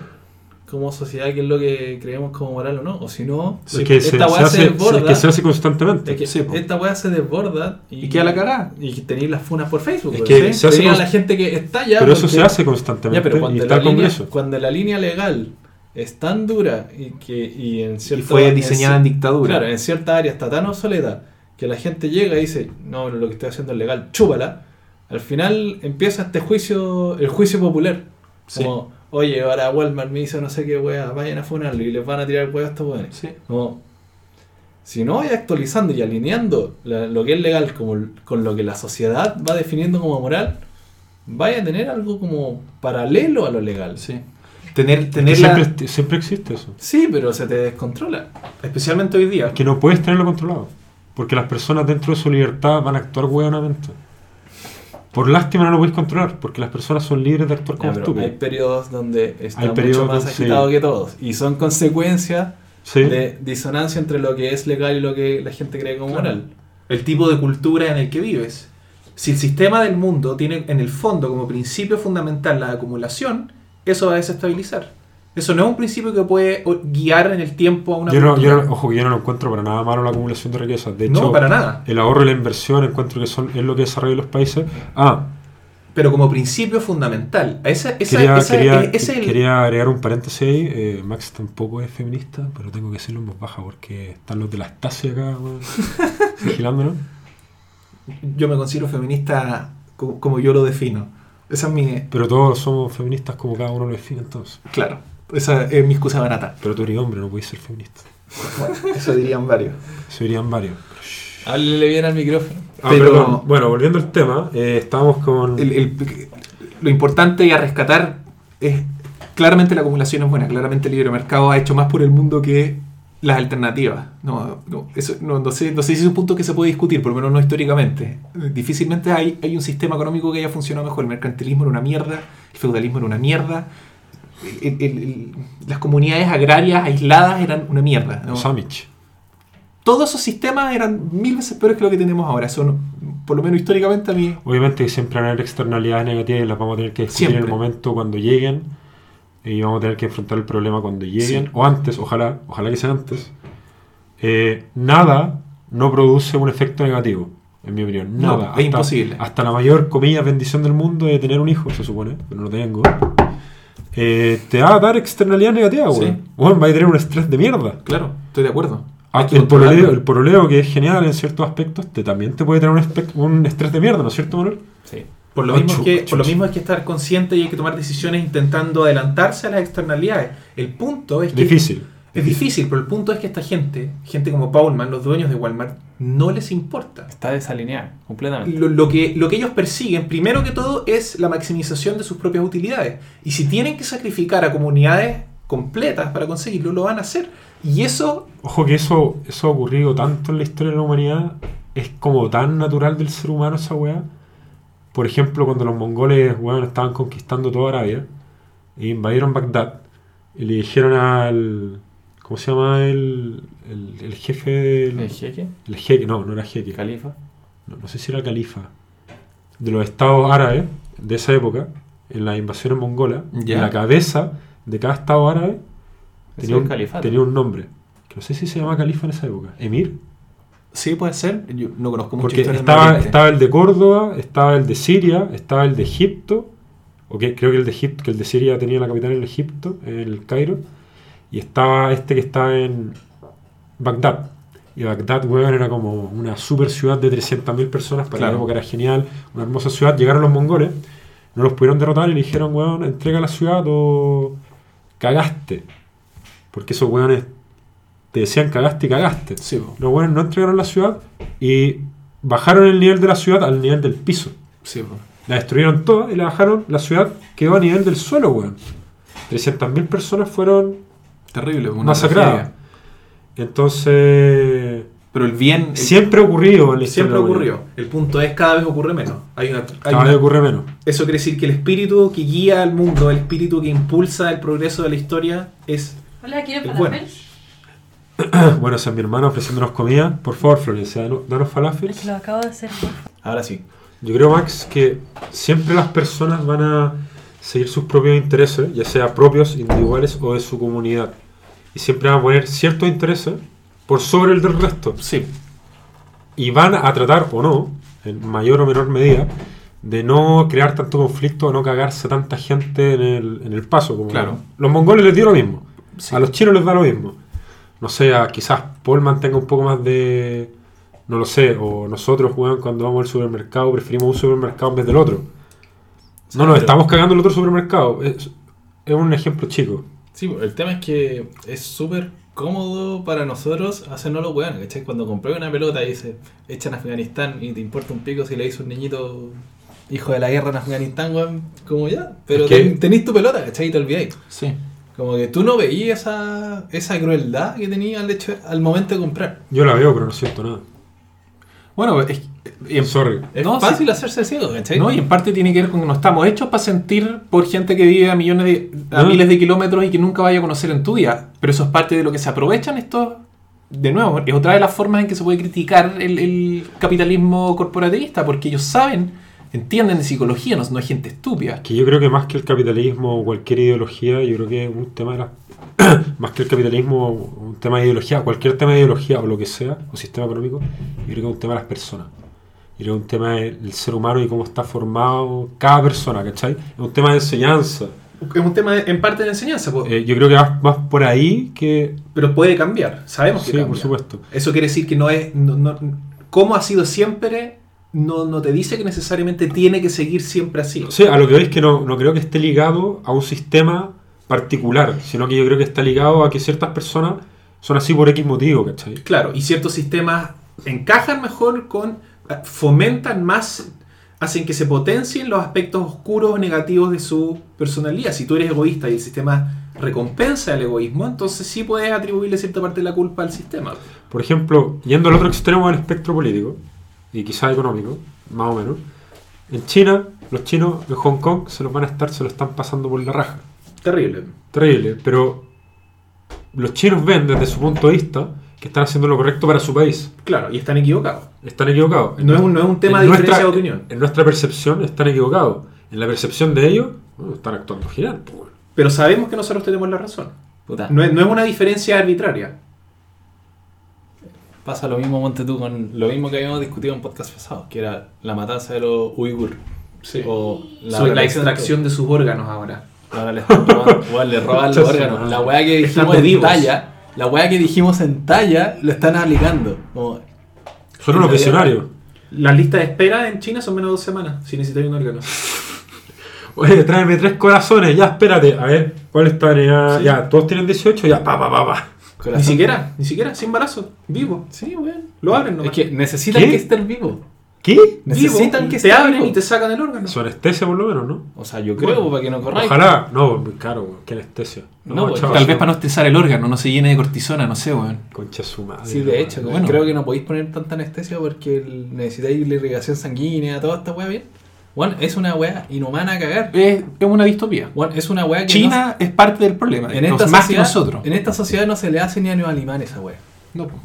como sociedad qué es lo que creemos como moral o no. O si no, Sí, que se, esta se weá se hace, desborda. es que se hace constantemente. es que Sí, esta weá se desborda y, Y queda la cagada. Y tenéis las funas por Facebook. Es que ¿sí? se hace const- la gente que está ya. pero eso porque- se hace constantemente Ya, pero y cuando está la, el línea, Congreso. cuando la línea legal es tan dura y que y en Y cierto, fue diseñada en dictadura. Claro, en cierta área está tan obsoleta que la gente llega y dice, no, lo que estoy haciendo es legal, chúpala. Al final empieza este juicio, el juicio popular. Sí. Como, oye, ahora Walmart me hizo no sé qué wea, vayan a funarlo y les van a tirar hueá a estos weones. Sí. Como, si no voy actualizando y alineando la- lo que es legal como, con lo que la sociedad va definiendo como moral, vaya a tener algo como paralelo a lo legal. Sí. Tener, tener la- siempre, siempre existe eso. Sí, pero se te descontrola. especialmente hoy día. Es que no puedes tenerlo controlado. Porque las personas dentro de su libertad van a actuar hueonamente. Por lástima no lo podéis controlar, porque las personas son libres de actuar como pero hay periodos donde está Hay mucho periodos, más sí. agitado que todos. Y son consecuencias Sí. de disonancia entre lo que es legal y lo que la gente cree como Claro. moral. el tipo de cultura en el que vives. Si el sistema del mundo tiene en el fondo como principio fundamental la acumulación, eso va a desestabilizar. Eso no es un principio que puede guiar en el tiempo a una Yo no, yo no- ojo, que yo no lo encuentro para nada malo la acumulación de riquezas. De hecho, no, para nada. el ahorro y la inversión encuentro que son, es lo que desarrollan los países. Ah, Pero como principio fundamental. Esa, esa, quería, esa- quería, es- ese es el- quería agregar un paréntesis ahí. Eh, Max tampoco es feminista, pero tengo que decirlo en voz baja porque están los de la Stasi acá vigilándonos. Yo me considero feminista como, como yo lo defino. Esa es mi. Pero todos somos feministas como cada uno lo define entonces. Claro. Esa es mi excusa barata. Pero tú eres hombre, no puedes ser feminista. Bueno, eso dirían varios. Se dirían varios. Háblele bien al micrófono. Ah, Pero- perdón. Bueno, volviendo al tema, eh, estábamos con... El- el- lo importante y a rescatar es claramente la acumulación es buena, claramente el libre mercado ha hecho más por el mundo que las alternativas. No, no, eso, no, no sé, no sé si es un punto que se puede discutir, por lo menos no históricamente. Difícilmente hay, hay un sistema económico que haya funcionado mejor. El mercantilismo era una mierda, el feudalismo era una mierda, el- el- el- las comunidades agrarias aisladas eran una mierda. ¿no? Los Amish. Todos esos sistemas eran mil veces peores que lo que tenemos ahora. Eso, no- por lo menos históricamente a mí... Obviamente siempre van a haber externalidades negativas y las vamos a tener que discutir en Siempre. el momento cuando lleguen. Y vamos a tener que enfrentar el problema cuando lleguen. Sí. O antes, ojalá, ojalá que sea antes. Eh, nada no produce un efecto negativo, en mi opinión. No, Nada. es imposible. Hasta la mayor, comillas, bendición del mundo de tener un hijo, se supone, pero no lo tengo. eh, te va a dar externalidad negativa, Sí. weón. Weón, va a tener un estrés de mierda. Claro, estoy de acuerdo. Ah, el, pololeo, el pololeo, que es genial en ciertos aspectos, te, también te puede tener un, un estrés de mierda, ¿no es cierto, Manuel? Sí. Por lo, mismo es que, por lo mismo es que estar consciente y hay que tomar decisiones intentando adelantarse a las externalidades. El punto es que Difícil. es difícil, pero el punto es que esta gente, gente como Paulman, los dueños de Walmart, no les importa. Está desalineada completamente. Lo, lo que, lo que ellos persiguen, primero que todo, es la maximización de sus propias utilidades. Y si tienen que sacrificar a comunidades completas para conseguirlo, lo van a hacer. Y eso, Ojo que eso, eso ha ocurrido tanto en la historia de la humanidad, es como tan natural del ser humano esa weá. Por ejemplo, cuando los mongoles weón, estaban conquistando toda Arabia e invadieron Bagdad y le dijeron al. ¿Cómo se llama el, el, el jefe del. ¿El jeque? El jeque, no, no era jeque. ¿Califa? no, no sé si era califa, de los estados árabes de esa época, en las invasiones mongolas, Ya. la cabeza de cada estado árabe tenía es un, tenía un nombre. Que no sé si se llama califa en esa época. Emir. Sí puede ser. Yo no conozco mucho Porque estaba, estaba el de Córdoba, estaba el de Siria, estaba el de Egipto. O que, creo que el de Egipto, que el de Siria tenía la capital en Egipto, en el Cairo. Y estaba este que está en Bagdad. Y Bagdad, weón, era como una super ciudad de 300.000 personas. Para Claro. la época era genial, una hermosa ciudad. Llegaron los mongoles, no los pudieron derrotar y le dijeron, weón, entrega la ciudad o cagaste. Porque esos weones te decían cagaste y cagaste. Sí, po. Los weones no entregaron la ciudad y bajaron el nivel de la ciudad al nivel del piso. Sí, po. La destruyeron toda y la bajaron. La ciudad quedó a nivel del suelo, weón. 300.000 personas fueron Terrible. Una masacradas. tragedia. Entonces, Pero el bien el- siempre ha ocurrido en la historia siempre ocurrió. El punto es cada vez ocurre menos. Hay una, hay Cada una- vez ocurre menos. Eso quiere decir que el espíritu que guía al mundo, el espíritu que impulsa el progreso de la historia es Hola, bueno. Bueno, es mi hermana ofreciéndonos comida. Por favor, Florencia, danos, danos falafel. Es que lo acabo de hacer. Ahora sí. Yo creo, Max, que siempre las personas van a seguir sus propios intereses, ya sea propios, individuales o de su comunidad. Y siempre van a poner ciertos intereses por sobre el del resto. Sí. Y van a tratar, o no, en mayor o menor medida, de no crear tanto conflicto o no cagarse tanta gente en el, en el paso. Como Claro. Los mongoles les dio lo mismo. Sí. A los chinos les da lo mismo. No sé, a- quizás Paul mantenga un poco más de... No lo sé, o nosotros, weón, cuando vamos al supermercado preferimos un supermercado en vez del otro. No pero- estamos cagando el otro supermercado. Es, es un ejemplo chico. Sí, pues, el tema es que es súper cómodo para nosotros hacernos los weones, ¿cachai? Cuando compré una pelota y dice, echa en Afganistán y te importa un pico si le hizo un niñito hijo de la guerra en Afganistán, weón, como ya. Pero Es que- ten- tenés tu pelota, ¿cachai? Y te olvidáis. Sí. Como que tú no veías esa, esa crueldad que tenía al, hecho, al momento de comprar. Yo la veo, pero no siento nada. Bueno, es, en, Sorry. Es No, fácil hacerse ciego, ¿cachai? no, y en parte tiene que ver con que no estamos hechos para sentir por gente que vive a millones de, a No. miles de kilómetros y que nunca vaya a conocer en tu vida. Pero eso es parte de lo que se aprovechan estos. De nuevo, es otra de las formas en que se puede criticar el, el capitalismo corporativista, porque ellos saben, entienden de psicología, no, no hay gente estúpida. Que yo creo que más que el capitalismo o cualquier ideología, yo creo que es un tema de la... más que el capitalismo, un tema de ideología, cualquier tema de ideología o lo que sea, o sistema económico, yo creo que es un tema de las personas. Yo creo que es un tema del ser humano y cómo está formado cada persona, ¿cachai? Es un tema de enseñanza. Es un tema de- en parte de enseñanza, Eh, yo creo que va más por ahí que... pero puede cambiar. Sabemos que Sí, cambia. por supuesto. Eso quiere decir que no es. No, no- cómo ha sido siempre, no, no te dice que necesariamente tiene que seguir siempre así. Sea, a lo que veis que no, no creo que esté ligado a un sistema particular, sino que yo creo que está ligado a que ciertas personas son así por X motivo, ¿cachai? Claro, y ciertos sistemas encajan mejor con. eh, fomentan más. hacen que se potencien los aspectos oscuros o negativos de su personalidad. Si tú eres egoísta y el sistema recompensa el egoísmo, entonces sí puedes atribuirle cierta parte de la culpa al sistema. Por ejemplo, yendo al otro extremo del espectro político, y quizás económico, más o menos, en China, los chinos en Hong Kong se los van a estar, se lo están pasando por la raja. Terrible. Terrible, pero los chinos ven desde su punto de vista que están haciendo lo correcto para su país. Claro, y están equivocados. Están equivocados. No es un- no es un tema en de diferencia de opinión. En nuestra percepción están equivocados. En la percepción de ellos, bueno, están actuando genial. pues. Pero sabemos que nosotros tenemos la razón. Puta. No es, no es una diferencia arbitraria. Pasa lo mismo, Monte tú, con lo mismo que habíamos discutido en podcast pasado, que era la matanza de los uigur. O la, Sobre la relación- extracción de sus órganos ahora. Ahora le, están robando- weón, le roban los órganos. La weá que dijimos en talla, la weá que dijimos en talla, lo están aplicando. Como, Son unos visionarios. Las listas de espera en China son menos de dos semanas si necesitas un órgano. Oye, tráeme tres corazones, ya espérate. A ver, ¿cuál está? Ya, Sí. ya, todos tienen 18, ya, pa, pa, pa, pa. Corazón. Ni siquiera, ni siquiera, sin embarazo, vivo. Sí, weón. Lo abren Es nomás. que necesitan ¿Qué? que estén vivos. ¿Qué? Necesitan Vivo, que te esté abren vivo. y te sacan el órgano. Su anestesia por lo menos, ¿no? O sea, yo creo, Bueno, para que no corráis. Ojalá. No, muy caro, weón. Qué anestesia. No, pues, chaval, Tal vez para no estresar el órgano, no se llene de cortisona, no sé, weón. Concha su madre. Sí, de hecho, Bueno. creo que no podéis poner tanta anestesia porque necesitáis la irrigación sanguínea, toda esta weá bien. Bueno, es una weá inhumana a cagar. Es, es una distopía. Bueno, es una weá que China es parte del problema, no- en esta más que sociedad, nosotros. En esta sociedad no se le hace ni a los animales esa weá. No, po.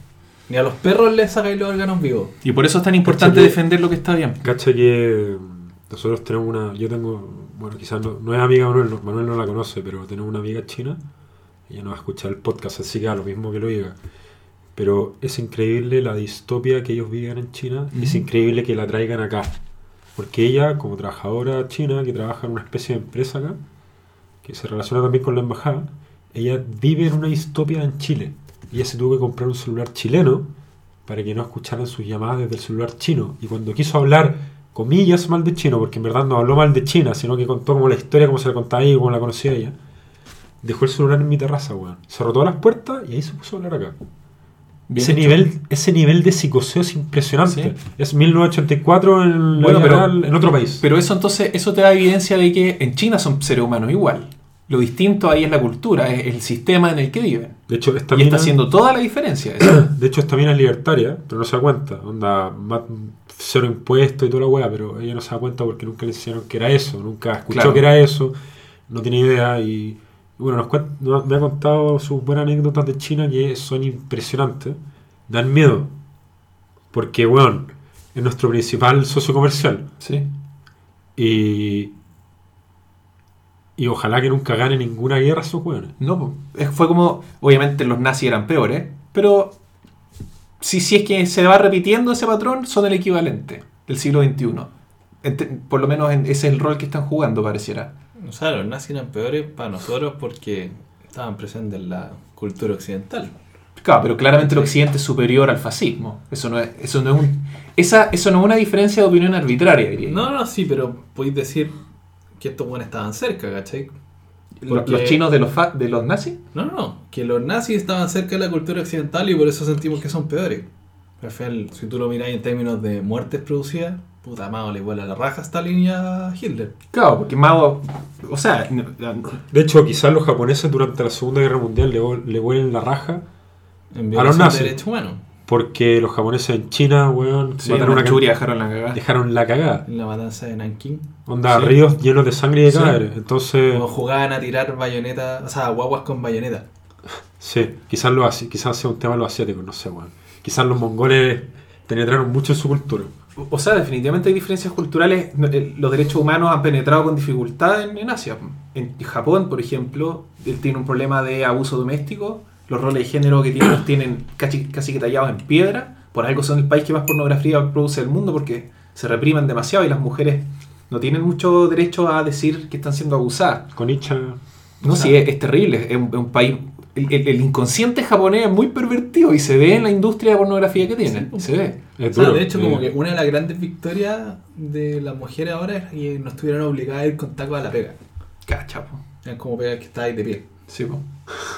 Ni a los perros les sacáis los órganos vivos. y por eso es tan importante Cacha que- defender lo que está bien. Cacha que mm, nosotros tenemos una. Yo tengo. Bueno, quizás no, no es amiga de Manuel, no- Manuel no la conoce, pero tenemos una amiga china. Ella no va a escuchar el podcast, así que da lo mismo que lo diga. Pero es increíble la distopia que ellos viven en China y es Ujú. increíble que la traigan acá. Porque ella, como trabajadora china, que trabaja en una especie de empresa acá, que se relaciona también con la embajada, ella vive en una distopia en Chile. Ella se tuvo que comprar un celular chileno para que no escucharan sus llamadas desde el celular chino. Y cuando quiso hablar, comillas, mal de chino, porque en verdad no habló mal de China, sino que contó como la historia, como se la contaba ella como la conocía ella, dejó el celular en mi terraza, weón. Cerró todas las puertas y ahí se puso a hablar acá. Bien Ese hecho. nivel, ese nivel de psicoseo es impresionante. Sí. Es 1984 en, Bueno, pero- otro país. Pero eso entonces, eso te da evidencia de que en China son seres humanos igual. Lo distinto ahí es la cultura, es el sistema en el que viven. de hecho, esta Y está haciendo toda la diferencia. eso. De hecho, esta mina es libertaria, pero no se da cuenta. Onda, cero impuestos y toda la weá, pero ella no se da cuenta porque nunca le enseñaron que era eso, nunca escuchó Claro. que era eso, no tiene idea. Y bueno, nos me ha contado sus buenas anécdotas de China que son impresionantes, dan miedo. Porque, weón, es nuestro principal socio comercial. Sí. Y Y ojalá que nunca gane ninguna guerra esos hueones. No, fue como, obviamente los nazis eran peores, pero si, si es que se va repitiendo ese patrón, son el equivalente del siglo XXI. Por lo menos en- ese es el rol que están jugando, pareciera. O sea, los nazis eran peores para nosotros porque estaban presentes en la cultura occidental. Claro, pero claramente el occidente es superior al fascismo. Eso no es, eso no es un, esa, eso no es una diferencia de opinión arbitraria, diría. No, no, sí, pero podéis decir que estos buenos estaban cerca, ¿cachai? Porque- ¿Los chinos de los, fa- de los nazis? No, no, no, que los nazis estaban cerca de la cultura occidental y por eso sentimos que son peores. Al final, si tú lo miras en términos de muertes producidas, puta Mao le vuela la raja a Stalin y a Hitler. Claro, porque Mao, o sea, De hecho, quizás los japoneses durante la Segunda Guerra Mundial le, le vuelen la raja En A los nazis. de derechos humanos. porque los japoneses en China, weón, sí, mataron una Manchuria can- dejaron la cagada. dejaron la cagada. En la matanza de Nanking. Onda, Sí. ríos llenos de sangre y de Sí. cadáveres. Entonces, Como jugaban a tirar bayonetas, o sea, guaguas con bayoneta. sí, quizás lo quizás sea un tema de los asiáticos, no sé, weón. Quizás los mongoles penetraron mucho en su cultura. O sea, definitivamente hay diferencias culturales. Eh, Los derechos humanos han penetrado con dificultad en, en Asia. En Japón, por ejemplo, él tiene un problema de abuso doméstico. Los roles de género que tienen los tienen casi, casi que tallados en piedra. Por algo son el país que más pornografía produce del mundo porque se reprimen demasiado y las mujeres no tienen mucho derecho a decir que están siendo abusadas. Con No, sí, es, es terrible. Es un, es un país. El, el- el inconsciente japonés es muy pervertido y se ve en la industria de pornografía que tienen. Sí. Se ve. O sea, de hecho, como que una de las grandes victorias de las mujeres ahora es que no estuvieran obligadas a ir con tacos a la pega. Cachapo. Es como pega que está ahí de pie. Sí, po.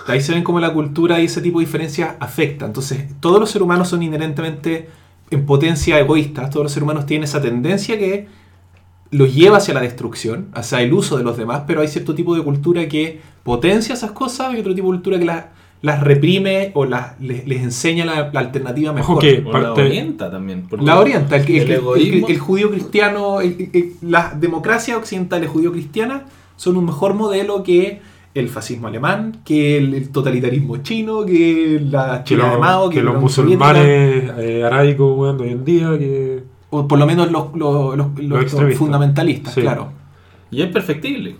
Ahí se ven como la cultura y ese tipo de diferencias afecta. Entonces, todos los seres humanos son inherentemente en potencia egoístas. Todos los seres humanos tienen esa tendencia que los lleva hacia la destrucción, hacia el uso de los demás, pero hay cierto tipo de cultura que potencia esas cosas y otro tipo de cultura que las, las reprime o las, les, les enseña la, la alternativa mejor. Que O la orienta también. La orienta, el, el- el el- el- egoísmo- el judío cristiano, las democracias occidentales judío-cristianas son un mejor modelo que el fascismo alemán, que el, el totalitarismo chino, que la que, China de Mao, que que, los musulmanes eh, arábicos, hoy en día, que o por lo menos los, los- los- fundamentalistas, Sí. claro. Y es perfectible.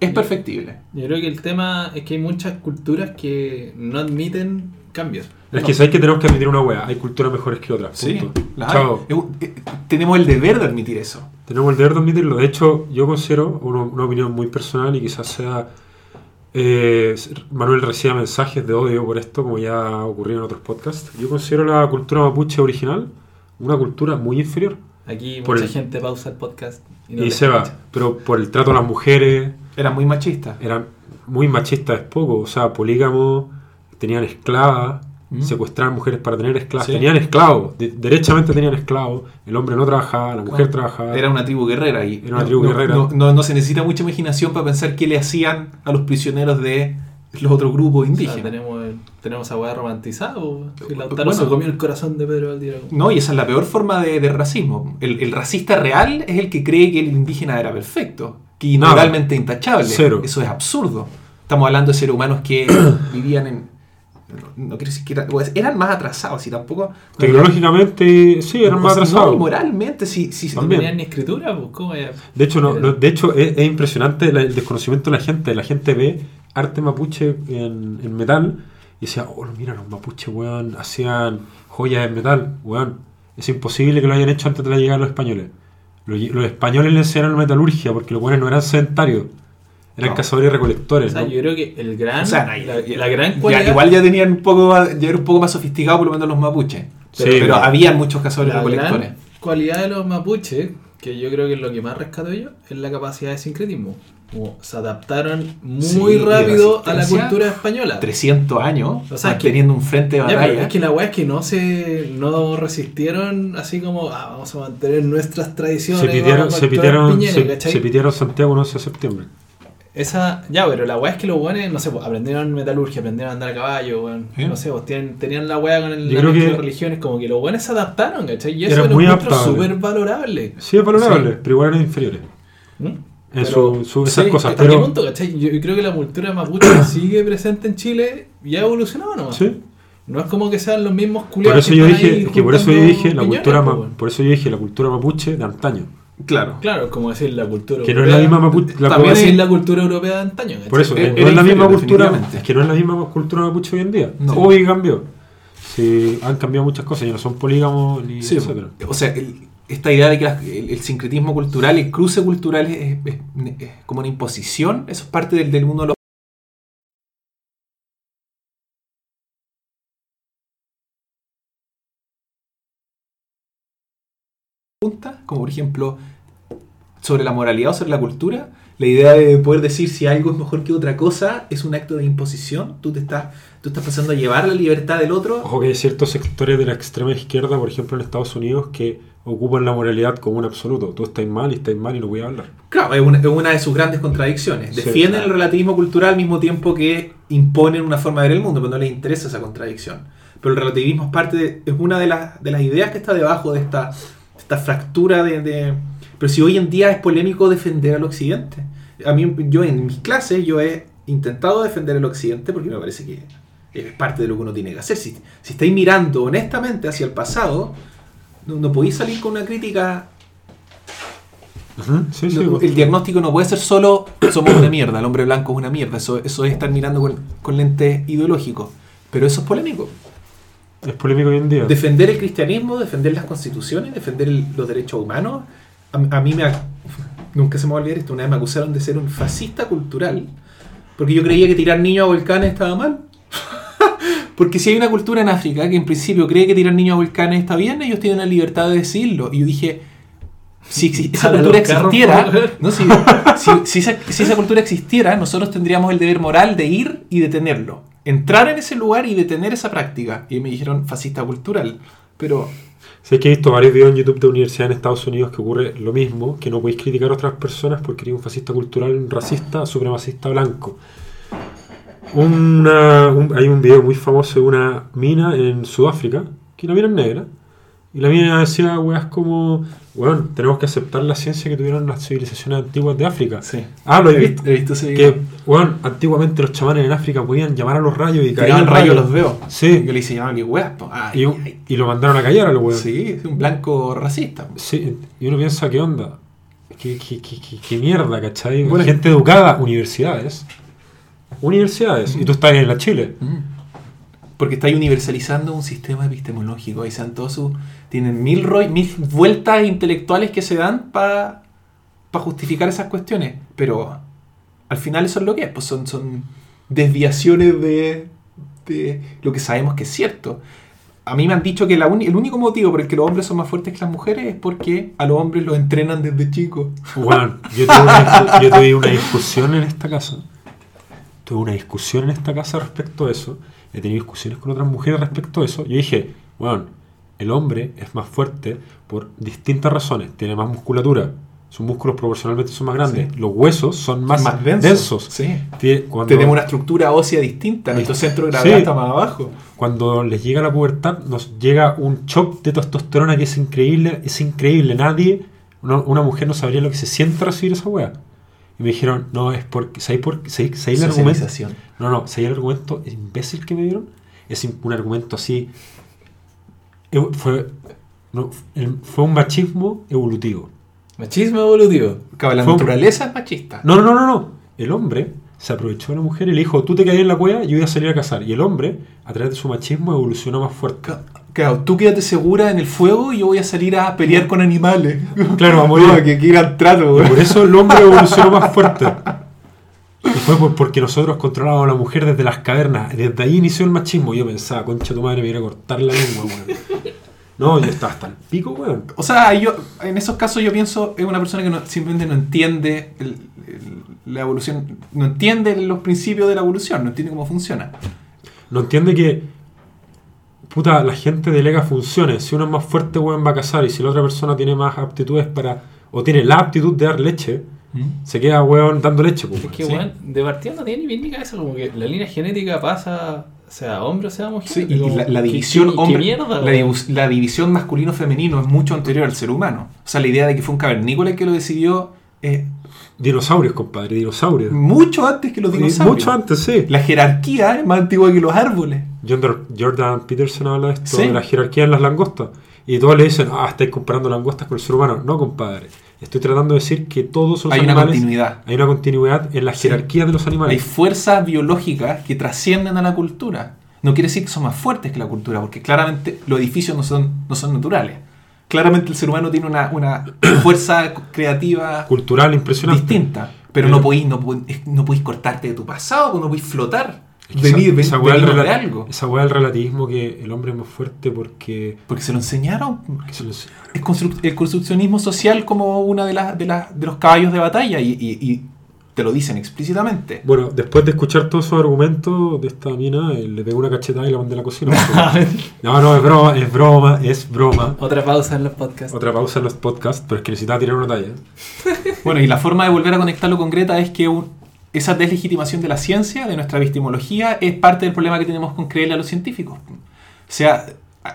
Es perfectible. Yo creo que el tema es que hay muchas culturas que no admiten cambios. Es No. que sabes que tenemos que admitir una wea. Hay culturas mejores que otras. Sí. Chao. Eh, tenemos el deber de admitir eso. Tenemos el deber de admitirlo. De hecho, yo considero una, una opinión muy personal y quizás sea. eh, Manuel reciba mensajes de odio por esto, como ya ha ocurrido en otros podcasts. Yo considero la cultura mapuche original una cultura muy inferior. Aquí Por mucha el- gente pausa el podcast y, no y se va. Pero por el trato a las mujeres, Era muy machista. eran muy machistas, es poco. O sea, polígamos, tenían esclavas, Mm. secuestraban mujeres para tener esclavas. Sí. Tenían esclavos, de- derechamente tenían esclavos. El hombre no trabajaba, la mujer Claro. trabajaba. Era una tribu guerrera y Era una no- tribu no, guerrera. No, no- no se necesita mucha imaginación para pensar qué le hacían a los prisioneros de los otros grupos O sea, indígenas. tenemos, el- tenemos a weá romantizada. o El Lautaro Bueno. se comió el corazón de Pedro Valdivia. No, y esa es la peor forma de, de racismo. El, el racista real es el que cree que el indígena era perfecto, que moralmente intachable. Cero. Eso es absurdo. Estamos hablando de seres humanos que vivían en. No, no quiero decir que eran, pues, eran más atrasados y tampoco. Tecnológicamente, sí, eran más No, atrasados. y moralmente, sí. No También. tenían ni escritura, pues, ¿cómo? De hecho, no, Era- no, de hecho es, es impresionante el desconocimiento de la gente. La gente ve arte mapuche en, en metal y decía, oh, mira, los mapuches, weón, hacían joyas en metal, weón. Es imposible que lo hayan hecho antes de la llegada de los españoles. Los, los españoles le enseñaron metalurgia porque los weones no eran sedentarios, eran No. cazadores y O recolectores. sea, ¿no? yo creo que el gran. O sea, la, la gran ya- igual ya tenían un poco más- ya era un poco más sofisticado por lo menos los mapuches. Pero, Sí, pero pero- habían muchos cazadores la recolectores. gran cualidad de los mapuches, que yo creo que es lo que más rescato yo, es la capacidad de sincretismo. Como se adaptaron muy Sí, rápido a la cultura española. 300 años O sea, manteniendo un frente de Ya, batalla. es que la weá es que no se no resistieron así como ah, vamos a mantener nuestras tradiciones. se pidieron, se pidieron, piñera, se, se pidieron Santiago el 11 de septiembre. Esa, ya, pero la weá es que los weones, no sé, pues, aprendieron metalurgia, aprendieron a andar a caballo, weón. No sé, pues tienen, tenían la weá con el, Yo la creo mezcla que- de religiones, como que los weones se adaptaron, ¿cachai? Y eso Eran lo muy súper valorable. Sí, es valorable, Sí. pero igual eran inferiores. En Pero- su, su- esas sí, cosas. ¿hasta qué Pero, punto, cachai? Yo creo que la cultura mapuche sigue presente en Chile y ha evolucionado nomás. sí. No es como que sean los mismos Por culiados eso yo están dije, que por eso yo dije la cultura ma- weón. por eso yo dije la cultura mapuche de antaño, Claro. Claro, como decir la cultura Que no es la misma mapuche. la También decir es- la cultura europea de antaño. ¿cachai? Por eso, Eh, no es la misma cultura. Es que no es la misma cultura mapuche hoy en día. No. Hoy cambió. Sí, han cambiado muchas cosas, ya no son polígamos ni Sí, etcétera. o sea, el- esta idea de que el, sincretismo cultural, el cruce cultural es, como una imposición, eso es parte del, del mundo de los como por ejemplo sobre la moralidad o sobre la cultura, la idea de poder decir si algo es mejor que otra cosa es un acto de imposición, tú te estás, tú estás pasando a llevar la libertad del otro. Ojo que hay ciertos sectores de la extrema izquierda, por ejemplo en Estados Unidos, que ocupan la moralidad como un absoluto. Tú estás mal y estás mal y no voy a hablar. Claro, es una, es una de sus grandes contradicciones. Sí, Defienden claro. el relativismo cultural al mismo tiempo que imponen una forma de ver el mundo, pero no les interesa esa contradicción. Pero el relativismo es parte de- es una de las, de las ideas que está debajo de esta, esta fractura de, de- Pero si hoy en día es polémico defender al occidente. A mí, yo en mis clases, yo he intentado defender al occidente porque me parece que es parte de lo que uno tiene que hacer. Si, si estáis mirando honestamente hacia el pasado, no, no podéis salir con una crítica Sí, sí. no, el diagnóstico no puede ser solo somos una mierda, el hombre blanco es una mierda. Eso, eso es estar mirando con, con lentes ideológicos. Pero eso es polémico. Es polémico hoy en día. Defender el cristianismo, defender las constituciones, defender el- los derechos humanos. A, a mí me. Nunca se me va a olvidar esto. Una vez me acusaron de ser un fascista cultural. Porque yo creía que tirar niños a volcanes estaba mal. Porque si hay una cultura en África que en principio cree que tirar niños a volcanes está bien, ellos tienen la libertad de decirlo. Y yo dije. Si, si esa cultura existiera, no, si, si- si esa, si esa cultura existiera, nosotros tendríamos el deber moral de ir y detenerlo. Entrar en ese lugar y detener esa práctica. Y me dijeron fascista cultural. Pero Sé que he visto varios videos en YouTube de universidad en Estados Unidos que ocurre lo mismo, que no podéis criticar a otras personas porque eres un fascista cultural, un racista, supremacista blanco. Una, un- hay un video muy famoso de una mina en Sudáfrica, que la mina es negra, y la mina decía weas como, bueno, tenemos que aceptar la ciencia que tuvieron las civilizaciones antiguas de África. sí. Ah, lo he he, visto. he visto ese video. Que, bueno, antiguamente los chamanes en África podían llamar a los rayos y caían rayos los veo. Sí. Yo le hice llamaban que weas. po. Ay, Y, ay. y lo mandaron a callar a los weones. Sí, es un blanco racista. Sí, y uno piensa, ¿qué onda? ¿Qué, qué, qué, qué- qué mierda, cachai? Bueno, Gente educada, universidades. Universidades. Y tú estás en la Chile. Mm. Porque estáis universalizando un sistema epistemológico. Ahí sean todos sus. Tienen mil, ro- mil vueltas intelectuales que se dan para justificar esas cuestiones. Pero al final eso es lo que es. Pues son, son desviaciones de, de lo que sabemos que es cierto. A mí me han dicho que la el único motivo por el que los hombres son más fuertes que las mujeres es porque a los hombres los entrenan desde chicos. Bueno, yo tuve, una, yo tuve una discusión en esta casa. Tuve una discusión en esta casa respecto a eso. He tenido discusiones con otras mujeres respecto a eso. Yo dije, bueno, el hombre es más fuerte por distintas razones. Tiene más musculatura. Sus músculos proporcionalmente son más grandes. Sí. Los huesos son más, Más densos. densos. Sí. Tiene- cuando- Tenemos una estructura ósea distinta. Nuestro centro de gravedad Sí. está más abajo. cuando les llega la pubertad, nos llega un shock de testosterona que es increíble, es increíble. Nadie, una, una mujer no sabría lo que se siente recibir esa wea. Y me dijeron, no, es porque, ¿sabéis por qué? ¿Sabéis- sabéis el argumento? No, no, ¿sabéis el argumento imbécil que me dieron? Es un argumento así. Fue, no, fue un machismo evolutivo. Machismo evolutivo. Claro, la Fue un- naturaleza es machista. No, no, no, no, no. El hombre se aprovechó de la mujer y le dijo, tú te caes en la cueva yo voy a salir a cazar. Y el hombre, a través de su machismo, evolucionó más fuerte. Claro, tú quédate segura en el fuego y yo voy a salir a pelear con animales. Claro, a morir. Que, que gran trato, por eso el hombre evolucionó más fuerte. Y fue por- porque nosotros controlábamos a la mujer desde las cavernas. Desde ahí inició el machismo. Yo pensaba, concha tu madre, me iba a cortar la lengua, weón. No, yo estaba hasta el pico, weón. O sea, yo, en esos casos yo pienso, es una persona que no- simplemente no entiende el- el- la evolución, no entiende los principios de la evolución, no entiende cómo funciona. No entiende que, puta, la gente delega funciones. Si uno es más fuerte, weón, va a cazar. Y si la otra persona tiene más aptitudes para, o tiene la aptitud de dar leche, se queda, weón, dando leche, pues, Es que, Sí. weón, de partida no tiene ni bien ni cabeza, como que la línea genética pasa, sea hombre o sea mujer. Sí, y como, la, la ¿qué- división qué- qué hombre, mierda, la, la división masculino-femenino es mucho anterior al ser humano. O sea, la idea de que fue un cavernícola el que lo decidió es Dinosaurios, compadre, dinosaurios. mucho antes que los dinosaurios. Mucho antes, sí. La jerarquía es más antigua que los árboles. Jordan, Peterson habla de esto, Sí. de la jerarquía en las langostas. Y todos le dicen, ah, estáis comparando langostas con el ser humano. No, compadre. Estoy tratando de decir que todos los Hay una animales. continuidad. Hay una continuidad en la Sí. jerarquía de los Hay animales. fuerzas biológicas que trascienden a la cultura. No quiere decir que son más fuertes que la cultura, porque claramente los edificios no son, no son naturales. Claramente el ser humano tiene una, una fuerza creativa Cultural impresionante. distinta. Pero Pero- no podéis no podéis- no podéis cortarte de tu pasado, no podéis flotar. Es que Venir, esa, ven- de algo. esa weá del relativismo que el hombre es más fuerte porque, Porque se lo enseñaron. se lo enseñaron. El, construc- el construccionismo social como una de, las de, las- de los caballos de batalla y, y- y te lo dicen explícitamente. Bueno, después de escuchar todos esos argumentos de esta mina, eh, le pegué una cachetada y la mandé a la cocina. no, no, es broma, es broma, es broma. Otra pausa en los podcasts. Otra pausa en los podcasts, pero es que necesitaba tirar una talla. Bueno, y la forma de volver a conectarlo con Greta es que un- esa deslegitimación de la ciencia, de nuestra epistemología, es parte del problema que tenemos con creerle a los científicos. O sea,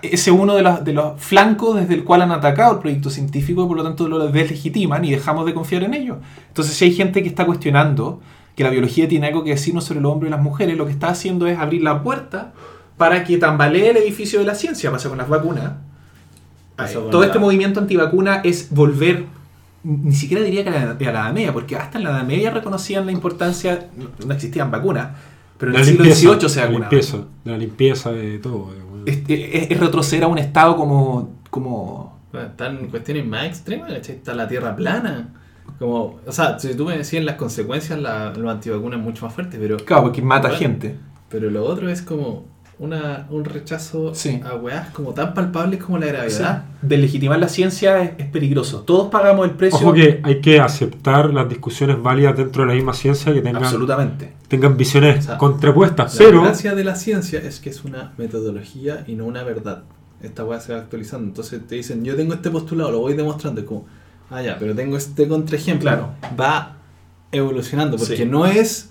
ese es uno de los, de los flancos desde el cual han atacado el proyecto científico y por lo tanto lo deslegitiman y dejamos de confiar en ellos. Entonces, si hay gente que está cuestionando que la biología tiene algo que decirnos sobre los hombres y las mujeres, lo que está haciendo es abrir la puerta para que tambalee el edificio de la ciencia. Pasa con las vacunas. Con Todo la- este movimiento antivacuna es volver, ni siquiera diría que a la, a la Edad Media, porque hasta en la Edad Media reconocían la importancia, no, no existían vacunas, pero en La el siglo limpieza, XVIII se la vacunaba. limpieza, la limpieza de todo. bueno. Es, es- es retroceder a un estado como, como Están cuestiones más extremas, ¿cachai? Está la tierra plana. Como, o sea, si tú me decías las consecuencias, la, los antivacunas es mucho más fuerte, pero, Claro, porque mata Bueno. gente. pero lo otro es como una, un rechazo Sí. a weas como tan palpables como la gravedad. Deslegitimar la ciencia es, es peligroso. Todos pagamos el precio. Ojo que hay que aceptar las discusiones válidas dentro de la misma ciencia que tengan, Absolutamente. tengan visiones O sea, contrapuestas, La pero gracia de la ciencia es que es una metodología y no una verdad. Esta weá se va actualizando. Entonces te dicen, yo tengo este postulado, lo voy demostrando. Es como, ah, ya, pero tengo este contraejemplo. Claro. Va evolucionando porque Sí. no es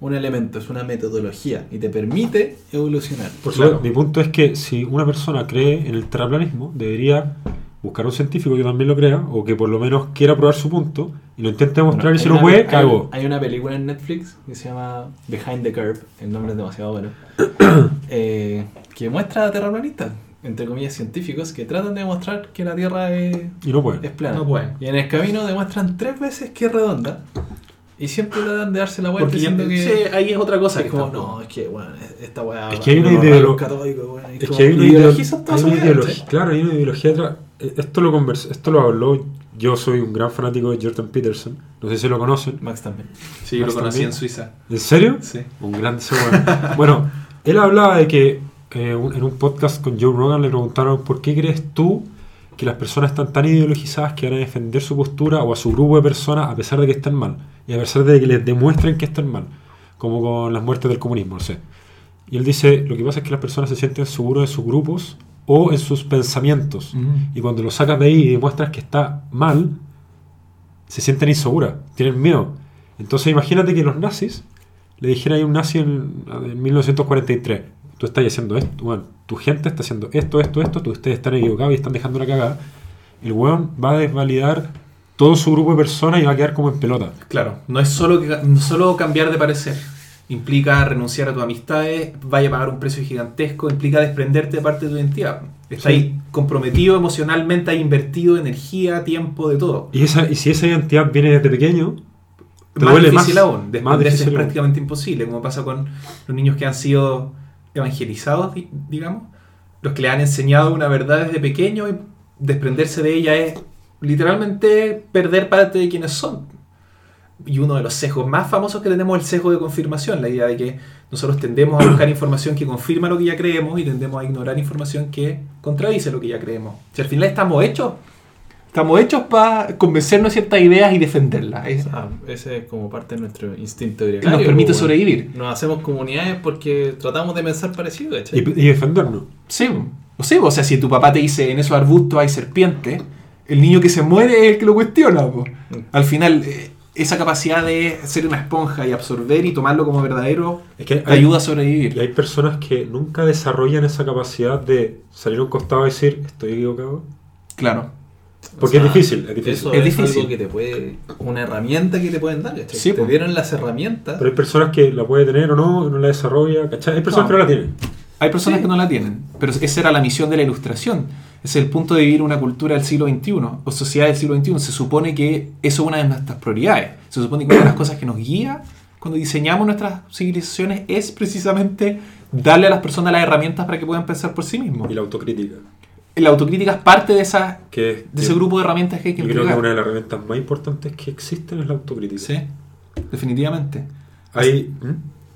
un elemento, es una metodología y te permite evolucionar. por Claro. supuesto, mi punto es que si una persona cree en el terraplanismo, debería buscar un científico que también lo crea o que por lo menos quiera probar su punto y lo intente demostrar Bueno, y si hay no puede, hay- cago. Hay una película en Netflix que se llama Behind the Curve, el nombre es demasiado bueno, eh, que muestra a terraplanistas, entre comillas científicos, que tratan de demostrar que la Tierra es, Y no puede. es plana. No pueden. Y en el camino demuestran tres veces que es redonda y siempre tratan de darse la vuelta Porque ya- diciendo que... sí, ahí es otra cosa. es que como, no, es que, bueno, esta weá... Es que hay una los ideolo- rayos católicos, weón, y Es que hay una, ideología, claro, hay una ideología atrás. Eh, Esto lo, convers- esto lo habló, yo soy un gran fanático de Jordan Peterson, no sé si lo conocen. Max también. Sí, yo lo conocí también. en Suiza. ¿En serio? Sí. Un gran. Bueno, él hablaba de que eh, un- en un podcast con Joe Rogan le preguntaron ¿por qué crees tú que las personas están tan ideologizadas que van a defender su postura o a su grupo de personas a pesar de que estén mal? Y a pesar de que les demuestren que están mal. Como con las muertes del comunismo, no sé. Y él dice, lo que pasa es que las personas se sienten seguros de sus grupos o en sus pensamientos. Y cuando lo sacas de ahí y demuestras que está mal, se sienten inseguras, tienen miedo. Entonces imagínate que los nazis le dijeran a un nazi en, en 1943, tú estás haciendo esto, bueno, tu gente está haciendo esto, esto, esto, tú, ustedes están equivocados y están dejando la cagada. El weón va a desvalidar todo su grupo de personas y va a quedar como en pelota. Claro, no es solo, que, no solo cambiar de parecer. Implica renunciar a tus amistades, vaya a pagar un precio gigantesco, implica desprenderte de parte de tu identidad. Sí. ahí comprometido emocionalmente, has invertido energía, tiempo, de todo. Y, esa, y si esa identidad viene desde pequeño, te más duele difícil más. aún, más difícil es aún. prácticamente imposible, como pasa con los niños que han sido evangelizados, di- digamos, los que le han enseñado una verdad desde pequeño y desprenderse de ella es literalmente perder parte de quienes son. Y uno de los sesgos más famosos que tenemos es el sesgo de confirmación, la idea de que nosotros tendemos a buscar información que confirma lo que ya creemos y tendemos a ignorar información que contradice lo que ya creemos. Si al final estamos hechos, estamos hechos para convencernos de ciertas ideas y defenderlas. Ah, ese es como parte de nuestro instinto que gregario. nos permite sobrevivir. Nos hacemos comunidades porque tratamos de pensar parecido, Y, ¿cachai? y defendernos. Sí, o sí, o sea, si tu papá te dice en esos arbustos hay serpientes, el niño que se muere es el que lo cuestiona. po. Al final, eh, esa capacidad de ser una esponja y absorber y tomarlo como verdadero Es que te hay- ayuda a Y sobrevivir. hay personas que nunca desarrollan esa capacidad de salir a un costado y decir, estoy equivocado. Claro. Porque es difícil, es difícil. Eso Es es, difícil. algo que te puede. Una herramienta que te pueden dar, ¿cachai? Sí, te po. dieron las herramientas. Pero hay personas que la puede tener o no, no la desarrolla, ¿cachai? Hay personas No. que no la tienen. Hay personas Sí. que no la tienen, pero esa era la misión de la ilustración. Es el punto de vivir una cultura del siglo XXI o sociedad del siglo XXI. Se supone que eso es una de nuestras prioridades. Se supone que una de las cosas que nos guía cuando diseñamos nuestras civilizaciones es precisamente darle a las personas las herramientas para que puedan pensar por sí mismos. Y la autocrítica. La autocrítica es parte de, esa, Que es- de ese grupo de herramientas que hay que Yo creo que entregar. una de las herramientas más importantes que existen es la autocrítica. Sí, definitivamente. Hay, ¿Mm?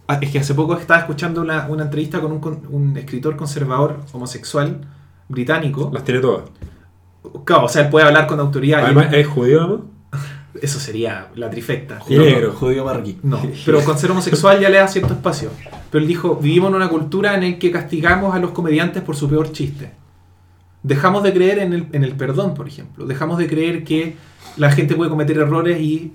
Ah, Es que hace poco estaba escuchando una, una entrevista con un, con un escritor conservador homosexual británico. Las tiene todas. Claro, o sea, él puede hablar con autoridad. y Además, es judío, además. eso sería la trifecta. Y negro. Judío marroquí. No, pero con ser homosexual ya le da cierto espacio. Pero él dijo, vivimos en una cultura en la que castigamos a los comediantes por su peor chiste. Dejamos de creer en el, en el perdón, por ejemplo. Dejamos de creer que la gente puede cometer errores y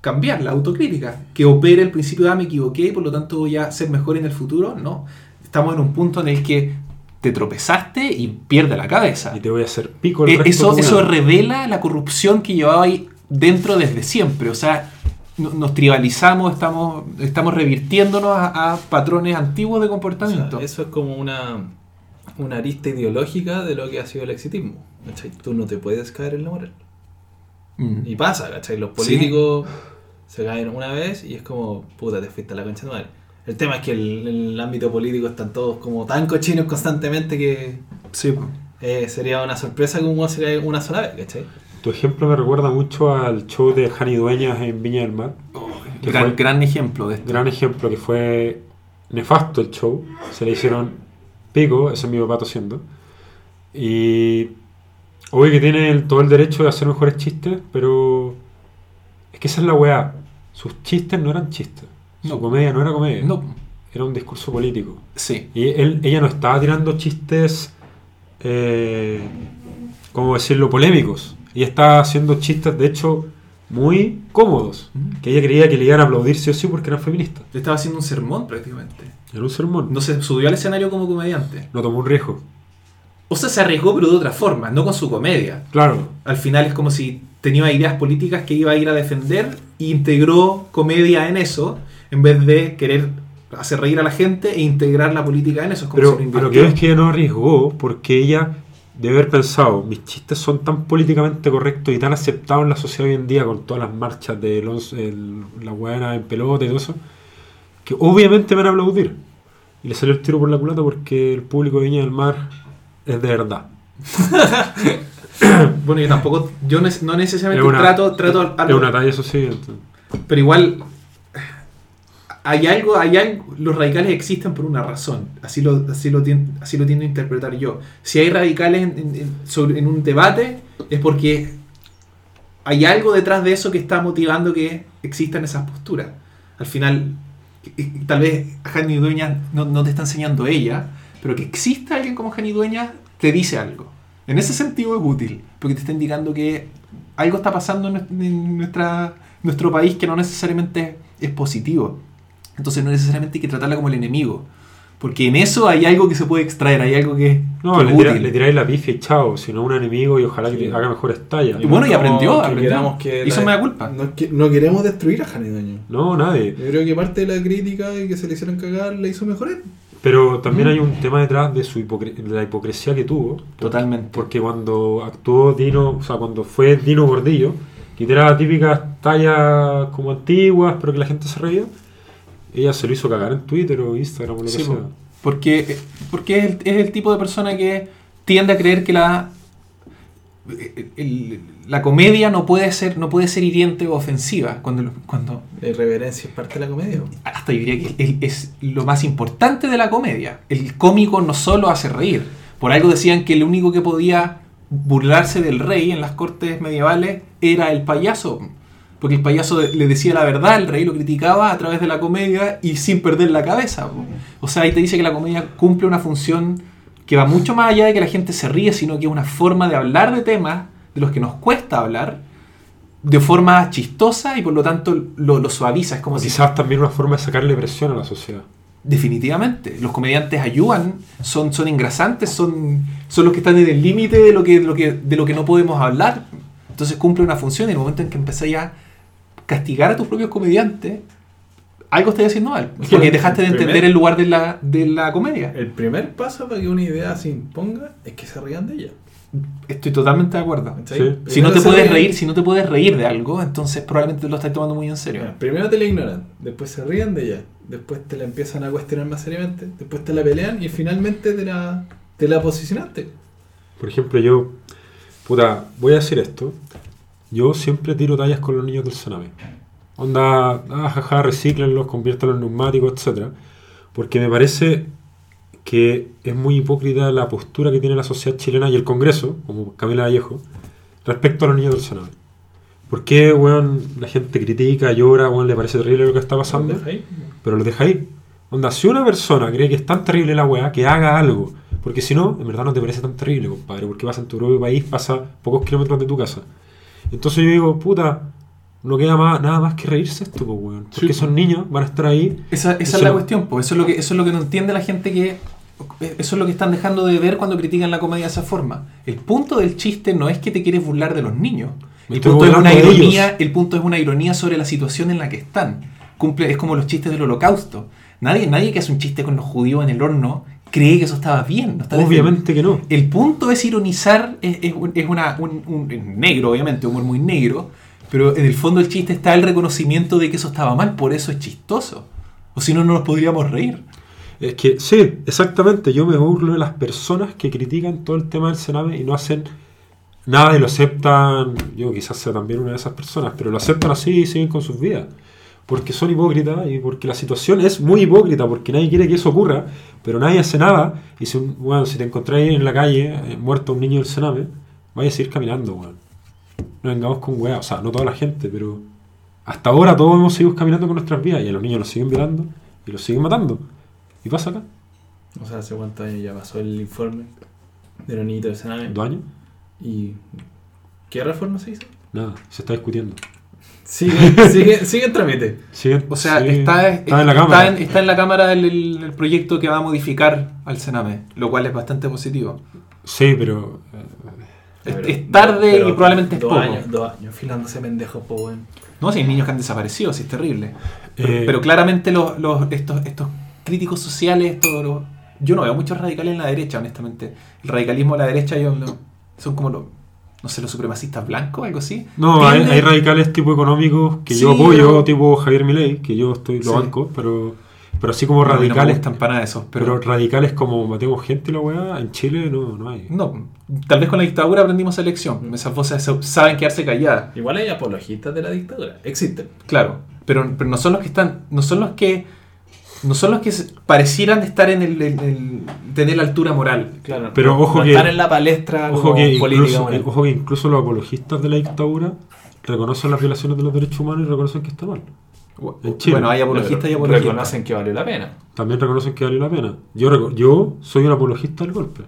cambiar la autocrítica. Que opere el principio de ah, me equivoqué y por lo tanto voy a ser mejor en el futuro. No. Estamos en un punto en el que te tropezaste y pierdes la cabeza. Y te voy a hacer pico el Eh, resto eso, eso revela la corrupción que llevaba ahí dentro desde siempre. O sea, no- nos tribalizamos, estamos, estamos revirtiéndonos a, a patrones antiguos de O sea, comportamiento. eso es como una, una arista ideológica de lo que ha sido el exitismo. ¿cachai? Tú no te puedes caer en la moral. Mm. Y pasa, ¿cachai? Los Sí. políticos se caen una vez y es como, puta, te fuiste a la concha de madre. El tema es que el- en el ámbito político están todos como tan cochinos constantemente que Sí, eh, sería una sorpresa que uno se cae una sola vez, ¿cachai? Tu ejemplo me recuerda mucho al show de Jani Dueñas en Viña del Mar. Que gran, fue- gran ejemplo de esto. Gran ejemplo que fue nefasto el show. Se le hicieron pico, ese es mi papá tosiendo. Y obvio que tiene el- todo el derecho de hacer mejores chistes, pero es que esa es la weá. Sus chistes no eran chistes. No. comedia no era comedia. No, Era un discurso político. sí. Y él, ella no estaba tirando chistes, eh, ¿cómo decirlo?, polémicos. Ella estaba haciendo chistes, de hecho, muy cómodos. Que ella creía que le iban a aplaudir sí o sí porque eran feministas. Le estaba haciendo un sermón prácticamente. Era un sermón. No se subió al escenario como comediante. No tomó un riesgo. O sea, se arriesgó, pero de otra forma, no con su comedia. Claro. Al final es como si tenía ideas políticas que iba a ir a defender e integró comedia en eso, en vez de querer hacer reír a la gente e integrar la política en eso. Es como Pero si lo lo que es que ella no arriesgó porque ella debe haber pensado, mis chistes son tan políticamente correctos y tan aceptados en la sociedad hoy en día con todas las marchas de los, el- la buena en pelota y todo eso, que obviamente me van a aplaudir. Y le salió el tiro por la culata porque el público de Viña del Mar es de verdad. Bueno, yo tampoco, yo no necesariamente Es una- trato, trato a Es una talla, eso sí. entonces. pero igual hay algo, hay algo, los radicales existen por una razón, así lo, así lo, así lo tiendo a interpretar yo. Si hay radicales en, sobre- en un debate es porque hay algo detrás de eso que está motivando que existan esas posturas. Al final, tal vez Jani Dueñas no, no te está enseñando ella, pero que exista alguien como Jani Dueñas te dice algo. En ese sentido es útil, porque te está indicando que algo está pasando en, nuestro país que no necesariamente es positivo. Entonces no necesariamente hay que tratarla como el enemigo. Porque en eso hay algo que se puede extraer, hay algo que, No, que le, tira- le tiráis la pifia y chao, sino un enemigo y ojalá que Sí. te haga mejores tallas. Y bueno, y aprendió, que aprendió. que Hizo la- culpa. No, es que- no queremos destruir a Jani Dueño. No, nadie. Yo creo que parte de la crítica y que se le hicieron cagar le hizo mejorar. Pero también Mm. hay un tema detrás de su hipocre- de la hipocresía que tuvo. Totalmente. Porque cuando actuó Dino, o sea, cuando fue Dino Gordillo, que tiraba típicas tallas como antiguas, pero que la gente se reía, ella se lo hizo cagar en Twitter o Instagram o lo que sea. po. porque porque es el, es el tipo de persona que tiende a creer que la el- la comedia no puede ser no puede ser hiriente o ofensiva cuando cuando La irreverencia es parte de la comedia. hasta yo diría que es, es lo más importante de la comedia el cómico no solo hace reír por algo decían que el único que podía burlarse del rey en las cortes medievales era el payaso porque el payaso le decía la verdad, el rey lo criticaba a través de la comedia y sin perder la cabeza. po. O sea, ahí te dice que la comedia cumple una función que va mucho más allá de que la gente se ríe, sino que es una forma de hablar de temas de los que nos cuesta hablar de forma chistosa y por lo tanto lo, lo suaviza. Es como O si quizás también una forma de sacarle presión a la sociedad. Definitivamente. Los comediantes ayudan, son, son engrasantes, son, son los que están en el límite de, lo que, lo que, de lo que no podemos hablar. Entonces cumple una función y en el momento en que empezáis a castigar a tus propios comediantes, algo estás haciendo mal. Porque dejaste de entender primer- el lugar de la, de la comedia. El primer paso para que una idea se imponga es que se rían de ella. Estoy totalmente de acuerdo. Si no te puedes ríen- reír, si no te puedes reír de algo, entonces probablemente te lo estás tomando muy en serio. Mira, Primero te la ignoran, después se ríen de ella, después te la empiezan a cuestionar más seriamente, después te la pelean y finalmente te la, te la posicionaste. Por ejemplo, yo, puta, voy a decir esto. Yo siempre tiro tallas con los niños del Sename. Onda, ah, jaja, recíclenlos, conviértanlos en neumáticos, etc. Porque me parece que es muy hipócrita la postura que tiene la sociedad chilena y el Congreso, como Camila Vallejo, respecto a los niños del Sename. ¿Por qué, weón, la gente critica, llora, weón, le parece terrible lo que está pasando? ¿Deja ahí? pero lo deja ahí. Onda, si una persona cree que es tan terrible la weá, que haga algo. Porque si no, en verdad no te parece tan terrible, compadre. Porque pasa en tu propio país, pasa pocos kilómetros de tu casa. Entonces yo digo, puta, no queda más, nada más que reírse esto, pues, weón. Porque Sí. esos niños van a estar ahí. Esa, esa es la lo- cuestión, pues eso es lo que eso es lo que no entiende la gente que eso es lo que están dejando de ver cuando critican la comedia de esa forma. El punto del chiste no es que te quieres burlar de los niños. Me El punto, es una ironía, el punto es una ironía sobre la situación en la que están. Cumple, es como los chistes del holocausto. Nadie, nadie que hace un chiste con los judíos en el horno cree que eso estaba bien. no está Obviamente que no. el punto es ironizar, es, es es una, un, negro, obviamente, humor muy negro, pero en el fondo del chiste está el reconocimiento de que eso estaba mal, por eso es chistoso. O si no, no nos podríamos reír. Es que, sí, exactamente. Yo me burlo de las personas que critican todo el tema del Sename y no hacen nada y lo aceptan. Yo quizás sea también una de esas personas, pero lo aceptan así y siguen con sus vidas. Porque son hipócritas y porque la situación es muy hipócrita, porque nadie quiere que eso ocurra, pero nadie hace nada. Y si, bueno, si te encontráis en la calle, eh, muerto un niño del Sename, vayas a seguir caminando, weón. No vengamos con weá, o sea, no toda la gente, pero hasta ahora todos hemos seguido caminando con nuestras vidas y a los niños los siguen violando y los siguen matando. Y pasa acá. O sea, hace cuántos años ya pasó el informe de los niñitos de Sename. ¿Dos años? ¿Y qué reforma se hizo? Nada, se está discutiendo. Sigue, sigue, sigue en trámite. O sea, sigue- está, está en la está cámara. en- está en la cámara el, proyecto que va a modificar al Sename, lo cual es bastante positivo. Sí, pero. eh, Es, Pero- es tarde pero y probablemente es dos poco. Años, dos años filándose pendejos, po. No, si hay niños que han desaparecido, sí es terrible. Pero, Eh, pero claramente los, los- estos, estos críticos sociales, estos, los- yo no veo muchos radicales en la derecha, honestamente. El radicalismo de la derecha yo, no- son como los, no sé, los supremacistas blancos, algo así. no, hay, radicales tipo económicos que Sí, yo apoyo, pero- tipo Javier Milei, que yo estoy lo Sí. banco, pero, pero así como No, mí no me radicales. esos, pero, pero, radicales como matemos gente y la weá, en Chile no, no hay. no, tal vez con la dictadura aprendimos esa lección. Esas voces saben quedarse calladas. Igual hay apologistas de la dictadura. Existen. Claro, pero, pero no son los que están, no son los que, no son los que se- parecieran estar en el, en el- tener la altura moral. Claro. Pero no- ojo no que- están en la palestra Ojo como que, política. incluso, moral. ojo que incluso los apologistas de la dictadura reconocen las violaciones de los derechos humanos y reconocen que está mal. En Chile. Bueno, hay apologistas y apologistas. Reconocen que valió la pena. También reconocen que valió la pena. Yo, yo soy un apologista del golpe.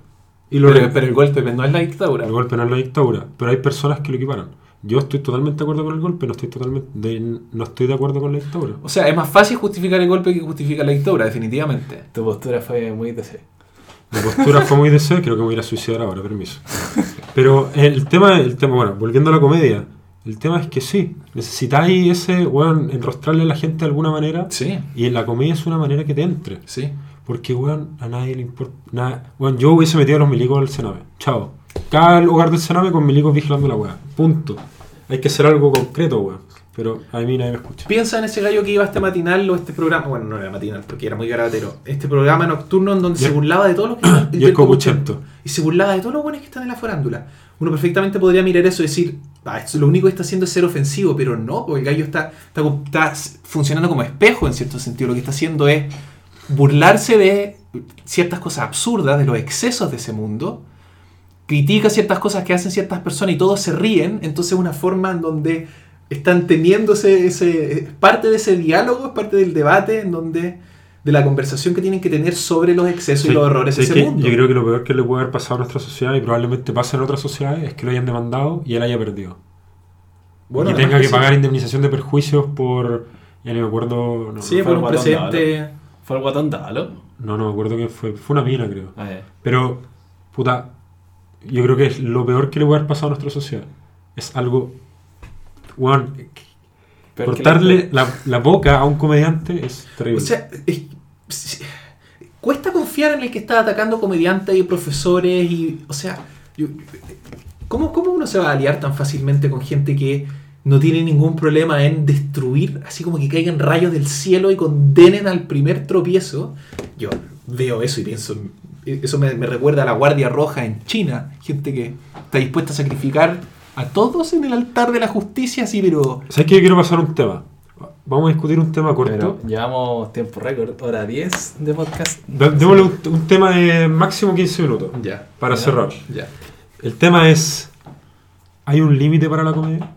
Y lo Pero, pero el golpe no es la dictadura. El golpe no es la dictadura, pero hay personas que lo equiparan. Yo estoy totalmente de acuerdo con el golpe, no estoy totalmente de, no estoy de acuerdo con la dictadura. O sea, es más fácil justificar el golpe que justificar la dictadura, definitivamente. Tu postura fue muy DC. Mi postura fue muy ser, creo que me voy a ir a suicidar ahora, permiso. Pero el tema, el tema, bueno, volviendo a la comedia, el tema es que sí, necesitáis ese, weón, enrostrarle a la gente de alguna manera, Sí, y en la comedia es una manera que te entre. sí. Porque, weón, a nadie le importa. Nada. Weón, yo hubiese metido a los milicos al Sename. Chao. Cada hogar del Sename con milicos vigilando la weá. Punto. Hay que hacer algo concreto, weón. Pero a mí nadie me escucha. Piensa en ese gallo que iba a este matinal o este programa, bueno, no era matinal porque era muy garabatero, este programa nocturno en donde Y se burlaba de todos los que y el Copuchento. Y se burlaba de todos los buenos que están en la farándula. Uno perfectamente podría mirar eso y decir, ah, esto lo único que está haciendo es ser ofensivo, pero no, porque el gallo está, está, está funcionando como espejo en cierto sentido. Lo que está haciendo es burlarse de ciertas cosas absurdas, de los excesos de ese mundo, critica ciertas cosas que hacen ciertas personas y todos se ríen, entonces es una forma en donde están teniendo ese, ese- es parte de ese diálogo, es parte del debate, en donde de la conversación que tienen que tener sobre los excesos y Sí, los errores de sí, ese que mundo. Yo creo que lo peor que le puede haber pasado a nuestra sociedad y probablemente pase en otras sociedades es que lo hayan demandado y él haya perdido. Bueno, y tenga que sí. pagar indemnización de perjuicios por. Ya no me acuerdo. No, Sí, no, por un Guatón presidente. Fue el guatón Dalo. no, no me acuerdo quién fue. Fue una mina, creo. Ah, ya. Pero, puta, yo creo que es lo peor que le puede haber pasado a nuestra sociedad. Es algo. Pero que Cortarle la, la boca a un comediante es terrible. O sea, es- es- cuesta confiar en el que está atacando comediantes y profesores y, o sea, yo- ¿cómo, ¿cómo uno se va a aliar tan fácilmente con gente que no tiene ningún problema en destruir, así como que caigan rayos del cielo y condenen al primer tropiezo? Yo veo eso y pienso, eso me, me recuerda a la Guardia Roja en China, gente que está dispuesta a sacrificar a todos en el altar de la justicia, así, pero... ¿Sabes que yo quiero pasar un tema? Vamos a discutir un tema corto. Pero llevamos tiempo récord, hora 10 de podcast. Démosle un, un tema de máximo 15 minutos Ya, para Ya. cerrar. ya. El tema es: ¿hay un límite para la comedia?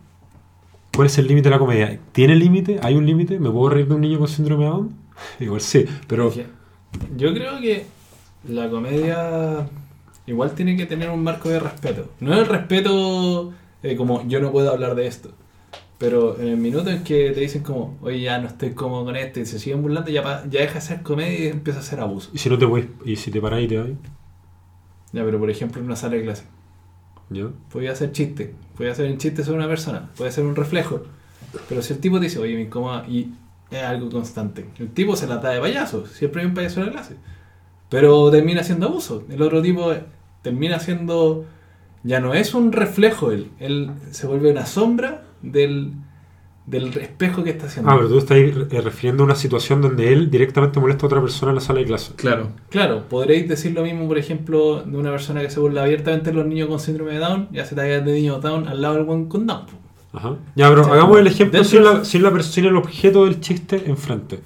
¿Cuál es el límite de la comedia? ¿Tiene límite? ¿Hay un límite? ¿Me puedo reír de un niño con síndrome de Down? Igual sí, pero Yo creo que la comedia igual tiene que tener un marco de respeto. No el respeto eh, como yo no puedo hablar de esto. Pero en el minuto en que te dicen como, oye, ya no estoy cómodo con esto y se siguen burlando, ya, pa- ya deja de ser comedia y empieza a ser abuso. ¿y si no te puedes, y si te paras y te vas? Ya, pero por ejemplo en una sala de clase, ¿Ya? podía hacer chiste, podía hacer un chiste sobre una persona, puede ser un reflejo. Pero si el tipo te dice, oye, me incomoda, y es algo constante, el tipo se la da de payaso, siempre hay un payaso en la clase. Pero termina siendo abuso. El otro tipo eh, termina siendo. Ya no es un reflejo él, él se vuelve una sombra del, del espejo que está haciendo. Ah, pero tú estás eh, refiriendo a una situación donde él directamente molesta a otra persona en la sala de clase. Claro. Claro, podréis decir lo mismo, por ejemplo, de una persona que se burla abiertamente de los niños con síndrome de Down y hace tallas de niños Down al lado del buen con Down. Ajá. Ya, pero Sí. hagamos el ejemplo sin, la, sin, la, sin el objeto del chiste enfrente.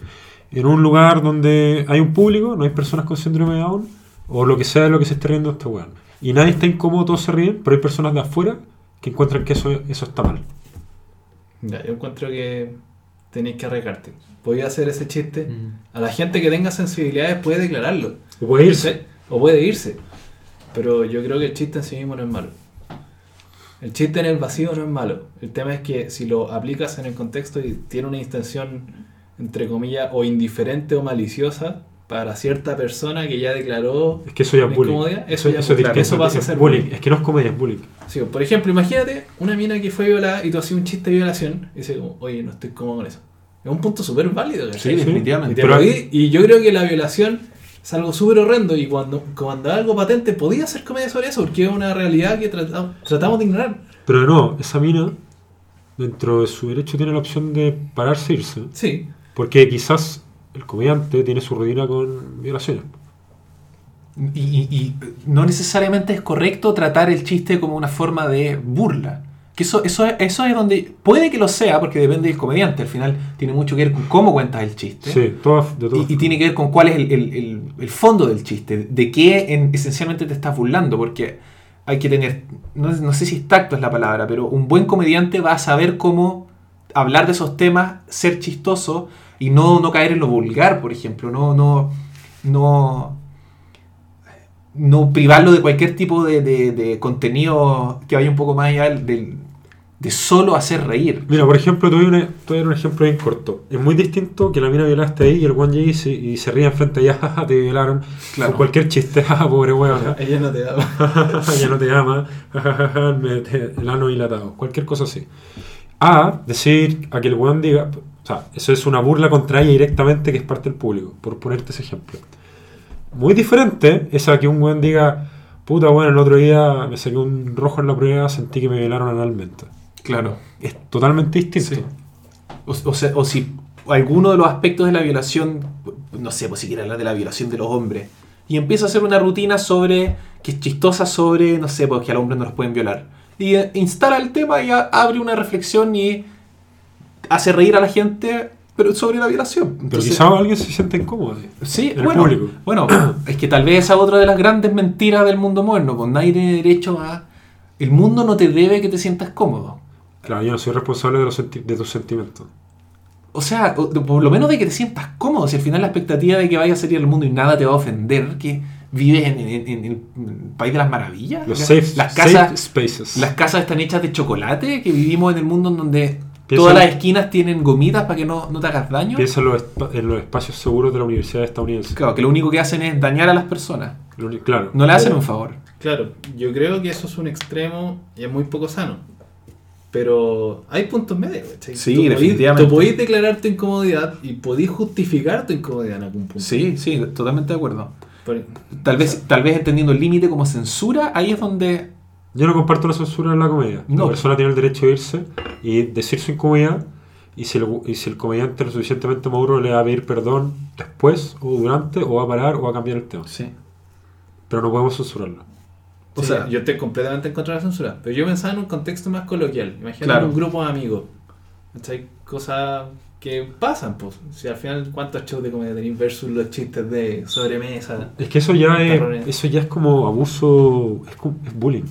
En un lugar donde hay un público, no hay personas con síndrome de Down, o lo que sea de lo que se esté riendo este weón. Y nadie está incómodo, todos se ríen, pero hay personas de afuera que encuentran que eso, eso está mal. Ya, yo encuentro que tenéis que arriesgarte. Podía hacer ese chiste. Mm. A la gente que tenga sensibilidades puede declararlo. O puede irse. O puede irse. Pero yo creo que el chiste en sí mismo no es malo. El chiste en el vacío no es malo. El tema es que si lo aplicas en el contexto y tiene una intención, entre comillas, o indiferente o maliciosa para cierta persona que ya declaró Es que eso ya es la bullying. incomodidad, eso, ya es es distinto. eso pasa a Es ser bullying. bullying. Es que no es comedia, es bullying. Sí, por ejemplo, imagínate una mina que fue violada y tú hacías un chiste de violación y dices, como, oye, no estoy cómodo con eso. Es un punto súper válido. definitivamente. Pero- y yo creo que la violación es algo súper horrendo y cuando, cuando algo patente podía hacer comedia sobre eso porque es una realidad que tratamos, tratamos de ignorar. Pero no, esa mina, dentro de su derecho, tiene la opción de pararse e irse. Sí, Porque quizás el comediante tiene su rutina con violaciones. Y, y- y no necesariamente es correcto tratar el chiste como una forma de burla. Que eso, eso, es- eso es donde. Puede que lo sea, porque depende del comediante. Al final tiene mucho que ver con cómo cuentas el chiste. Sí, todas, de todas Y, y tiene que ver con cuál es el, el- el- el fondo del chiste, de qué en- esencialmente te estás burlando, porque hay que tener, no, no sé si tacto es la palabra, pero un buen comediante va a saber cómo hablar de esos temas, ser chistoso y no, no caer en lo vulgar, por ejemplo, no, no, no, no privarlo de cualquier tipo de, de- de contenido que vaya un poco más allá del- de solo hacer reír. Mira, por ejemplo, te doy, una- te voy a dar un ejemplo bien corto. Es muy distinto que la mina violaste ahí y el one llegue y se, y se ría enfrente de ella, jaja, te violaron. Claro. Con cualquier chiste, jaja, pobre weón. ella no te da. ya no te ama, jajaja, el ano dilatado. Cualquier cosa así. A, decir, a que el weón diga, o sea, eso es una burla contra ella directamente que es parte del público, por ponerte ese ejemplo. Muy diferente es a que un weón diga, puta, bueno, el otro día me saqué un rojo en la prueba, sentí que me violaron analmente. Claro. Es totalmente distinto. Sí. O, o sea, o si alguno de los aspectos de la violación, no sé, pues si quiere hablar de la violación de los hombres, y empieza a hacer una rutina sobre, que es chistosa sobre, no sé, pues que a los hombres no los pueden violar. Y eh, instala el tema y a- abre una reflexión y hace reír a la gente, pero sobre la violación. Pero Entonces- quizá alguien se siente incómodo. Sí, en el bueno, público. bueno, es que tal vez esa es otra de las grandes mentiras del mundo moderno, pues nadie tiene derecho a... El mundo no te debe que te sientas cómodo. Claro, yo no soy responsable de, los de tus sentimientos. O sea, o- por lo menos de que te sientas cómodo. Si al final la expectativa de que vayas a salir al mundo y nada te va a ofender, que vives en, en- en el país de las maravillas. Los safe, las, safe casas, spaces. las casas están hechas de chocolate, que vivimos en el mundo en donde todas las esquinas tienen gomitas para que no, no te hagas daño. Piensa en los, en los espacios seguros de la universidad estadounidense. Claro, que lo único que hacen es dañar a las personas. Lo Claro. No le hacen Pero- un favor. Claro, yo creo que eso es un extremo y es muy poco sano. Pero hay puntos medios, ¿cachai? Sí, Tú podís- definitivamente. Tú podés declarar tu incomodidad y podís justificar tu incomodidad en algún punto. Sí, sí, totalmente de acuerdo. Tal vez, tal vez entendiendo el límite como censura, ahí es donde Yo no comparto la censura en la comedia. No. La persona tiene el derecho de irse y decir su incomodidad. Y si, el, y si el comediante es lo suficientemente maduro, le va a pedir perdón después, o durante, o va a parar, o va a cambiar el tema. Sí. Pero no podemos censurarlo. O Sí, sea, yo estoy completamente en contra de la censura. Pero yo pensaba en un contexto más coloquial. Imagínate Claro. un grupo de amigos. ¿cachai? Cosas que pasan, pues. Si al final, ¿cuántos shows de comedia tenéis versus los chistes de sobremesa? Es que eso ya es, eso ya es como abuso, es, como- es bullying.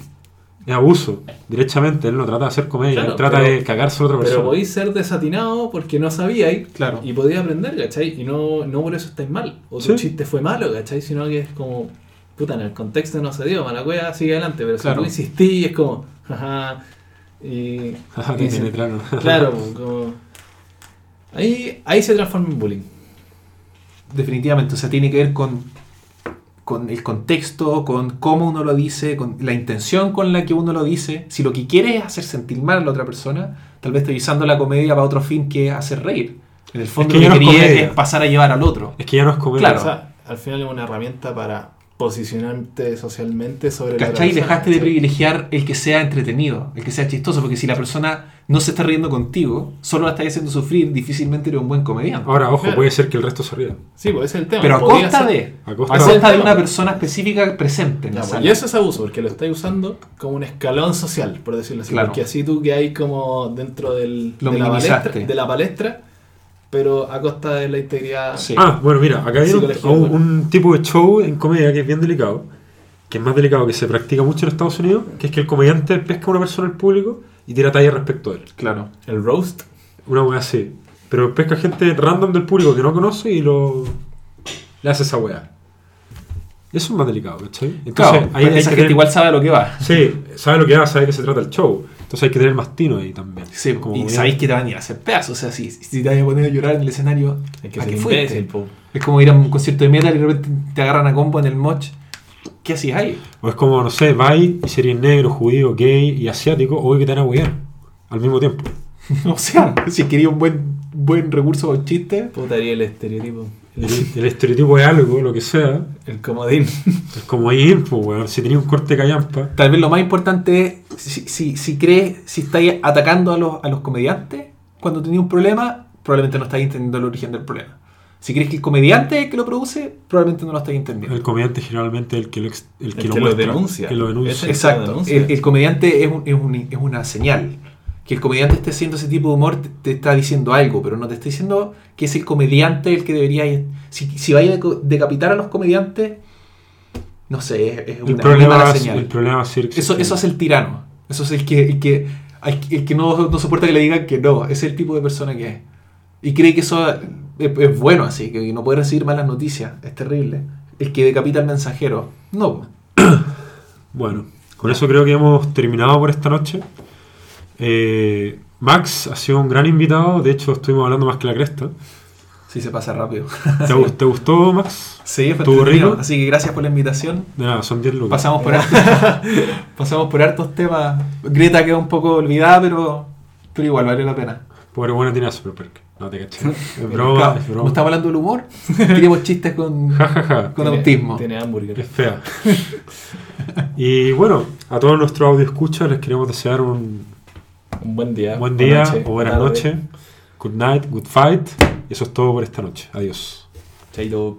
Es abuso, directamente. Él no trata de hacer comedia, Claro, él trata pero- de cagarse a otra persona. Pero podéis ser desatinado porque no sabíais claro. y podéis aprender, ¿cachai? Y no, no por eso estáis mal. O tu Sí. chiste fue malo, ¿cachai? Sino que es como, puta, en el contexto no se dio, mala cueva, sigue adelante. Pero Claro. si tú insistís, es como, jaja. Y. Ajá, y te se- penetraron. Claro, como. Ahí, ahí se transforma en bullying. Definitivamente, o sea, tiene que ver con, con el contexto, con cómo uno lo dice, con la intención con la que uno lo dice. Si lo que quiere es hacer sentir mal a la otra persona, tal vez estoy usando la comedia para otro fin que hacer reír. En el fondo Es que lo que no quería es pasar a llevar al otro. Es que ya no es comedia. Claro. O sea, al final es una herramienta para posicionarte socialmente sobre la ¿Cachai? otra persona, Dejaste de privilegiar el que sea entretenido, el que sea chistoso, porque si la persona no se está riendo contigo, solo la estás haciendo sufrir, difícilmente eres un buen comediante. Ahora, ojo, Claro. puede ser que el resto se ría. Sí, pues ese es el tema. Pero a costa ser- de, A costa de una persona específica presente en Ya, la pues, sala. y eso es abuso, porque lo estáis usando como un escalón social, por decirlo así. Claro. Porque así tú que hay como dentro del, Lo de, la palestra, de la palestra, pero a costa de la integridad. Sí. Ah, bueno, mira, acá hay un, un tipo de show en comedia que es bien delicado, que es más delicado, que se practica mucho en Estados Unidos, que es que el comediante pesca a una persona al público y tira talla respecto a él. Claro. El roast. Una wea así. Pero pesca gente random del público que no conoce y lo le hace esa wea. Eso es más delicado, ¿cachai? Entonces, Claro, ahí hay esa que gente tener- igual sabe a lo que va. Sí, sabe lo que va, sabe qué se trata el show. Entonces hay que tener más tino ahí también. Sí, Como y comediante. sabéis que te van a ir a hacer pedazos. O sea, si, si te vas a poner a llorar en el escenario, Hay que ¿a qué fuiste? Es como ir a un concierto de metal y de repente te agarran a combo en el moch. ¿Qué hacías ahí? O es como, no sé, vais y series negro, judío, gay y asiático, o que te van a huear al mismo tiempo. o sea, si quería un buen, buen recurso o chiste. Puta haría el estereotipo. El, el estereotipo es algo, lo que sea. El comodín. Es como ahí, pues, weón. Si tenía un corte de callampa. Tal vez lo más importante es, si, si, si crees, si estáis atacando a los, a los comediantes cuando tenéis un problema, probablemente no estáis entendiendo el origen del problema. Si crees que el comediante es el que lo produce, probablemente no lo estáis entendiendo. El comediante generalmente es el que lo, ex- el que El lo que lo muestra, denuncia. Que lo denuncia. Exacto. denuncia. El, el comediante es, un- es un- es una señal. Que el comediante esté haciendo ese tipo de humor te, te está diciendo algo, pero no te está diciendo que es el comediante el que debería... Si, si vaya a decapitar a los comediantes, no sé, es, es el, una muy problema mala es, señal. el problema que Eso, eso es el tirano. Eso es el que, el que, el que- el que no, no soporta que le digan que no. Es el tipo de persona que es. Y cree que eso es, es bueno así, que no puede recibir malas noticias. Es terrible. El que decapita al mensajero. No. Bueno, con eso creo que hemos terminado por esta noche. Eh, Max ha sido un gran invitado. De hecho, estuvimos hablando más que la cresta. Sí, se pasa rápido. ¿Te, gu- te gustó, Max? Sí, fue. Así que gracias por la invitación. De nada, son 10 lucas. Pasamos por, hartos, pasamos por hartos temas. Greta quedó un poco olvidada, pero, pero igual vale la pena. Pobre buena tiene Superperk. No te caché. Es broma, broma. estamos hablando del humor, tenemos chistes con, Ja, ja, ja. con Tiene- autismo. Tiene hamburger. Es fea. y bueno, a todos nuestros audio escuchas les queremos desear un Un buen día. buen día noche, o buenas noches. Good night, good fight. Y eso es todo por esta noche. Adiós. Chaito.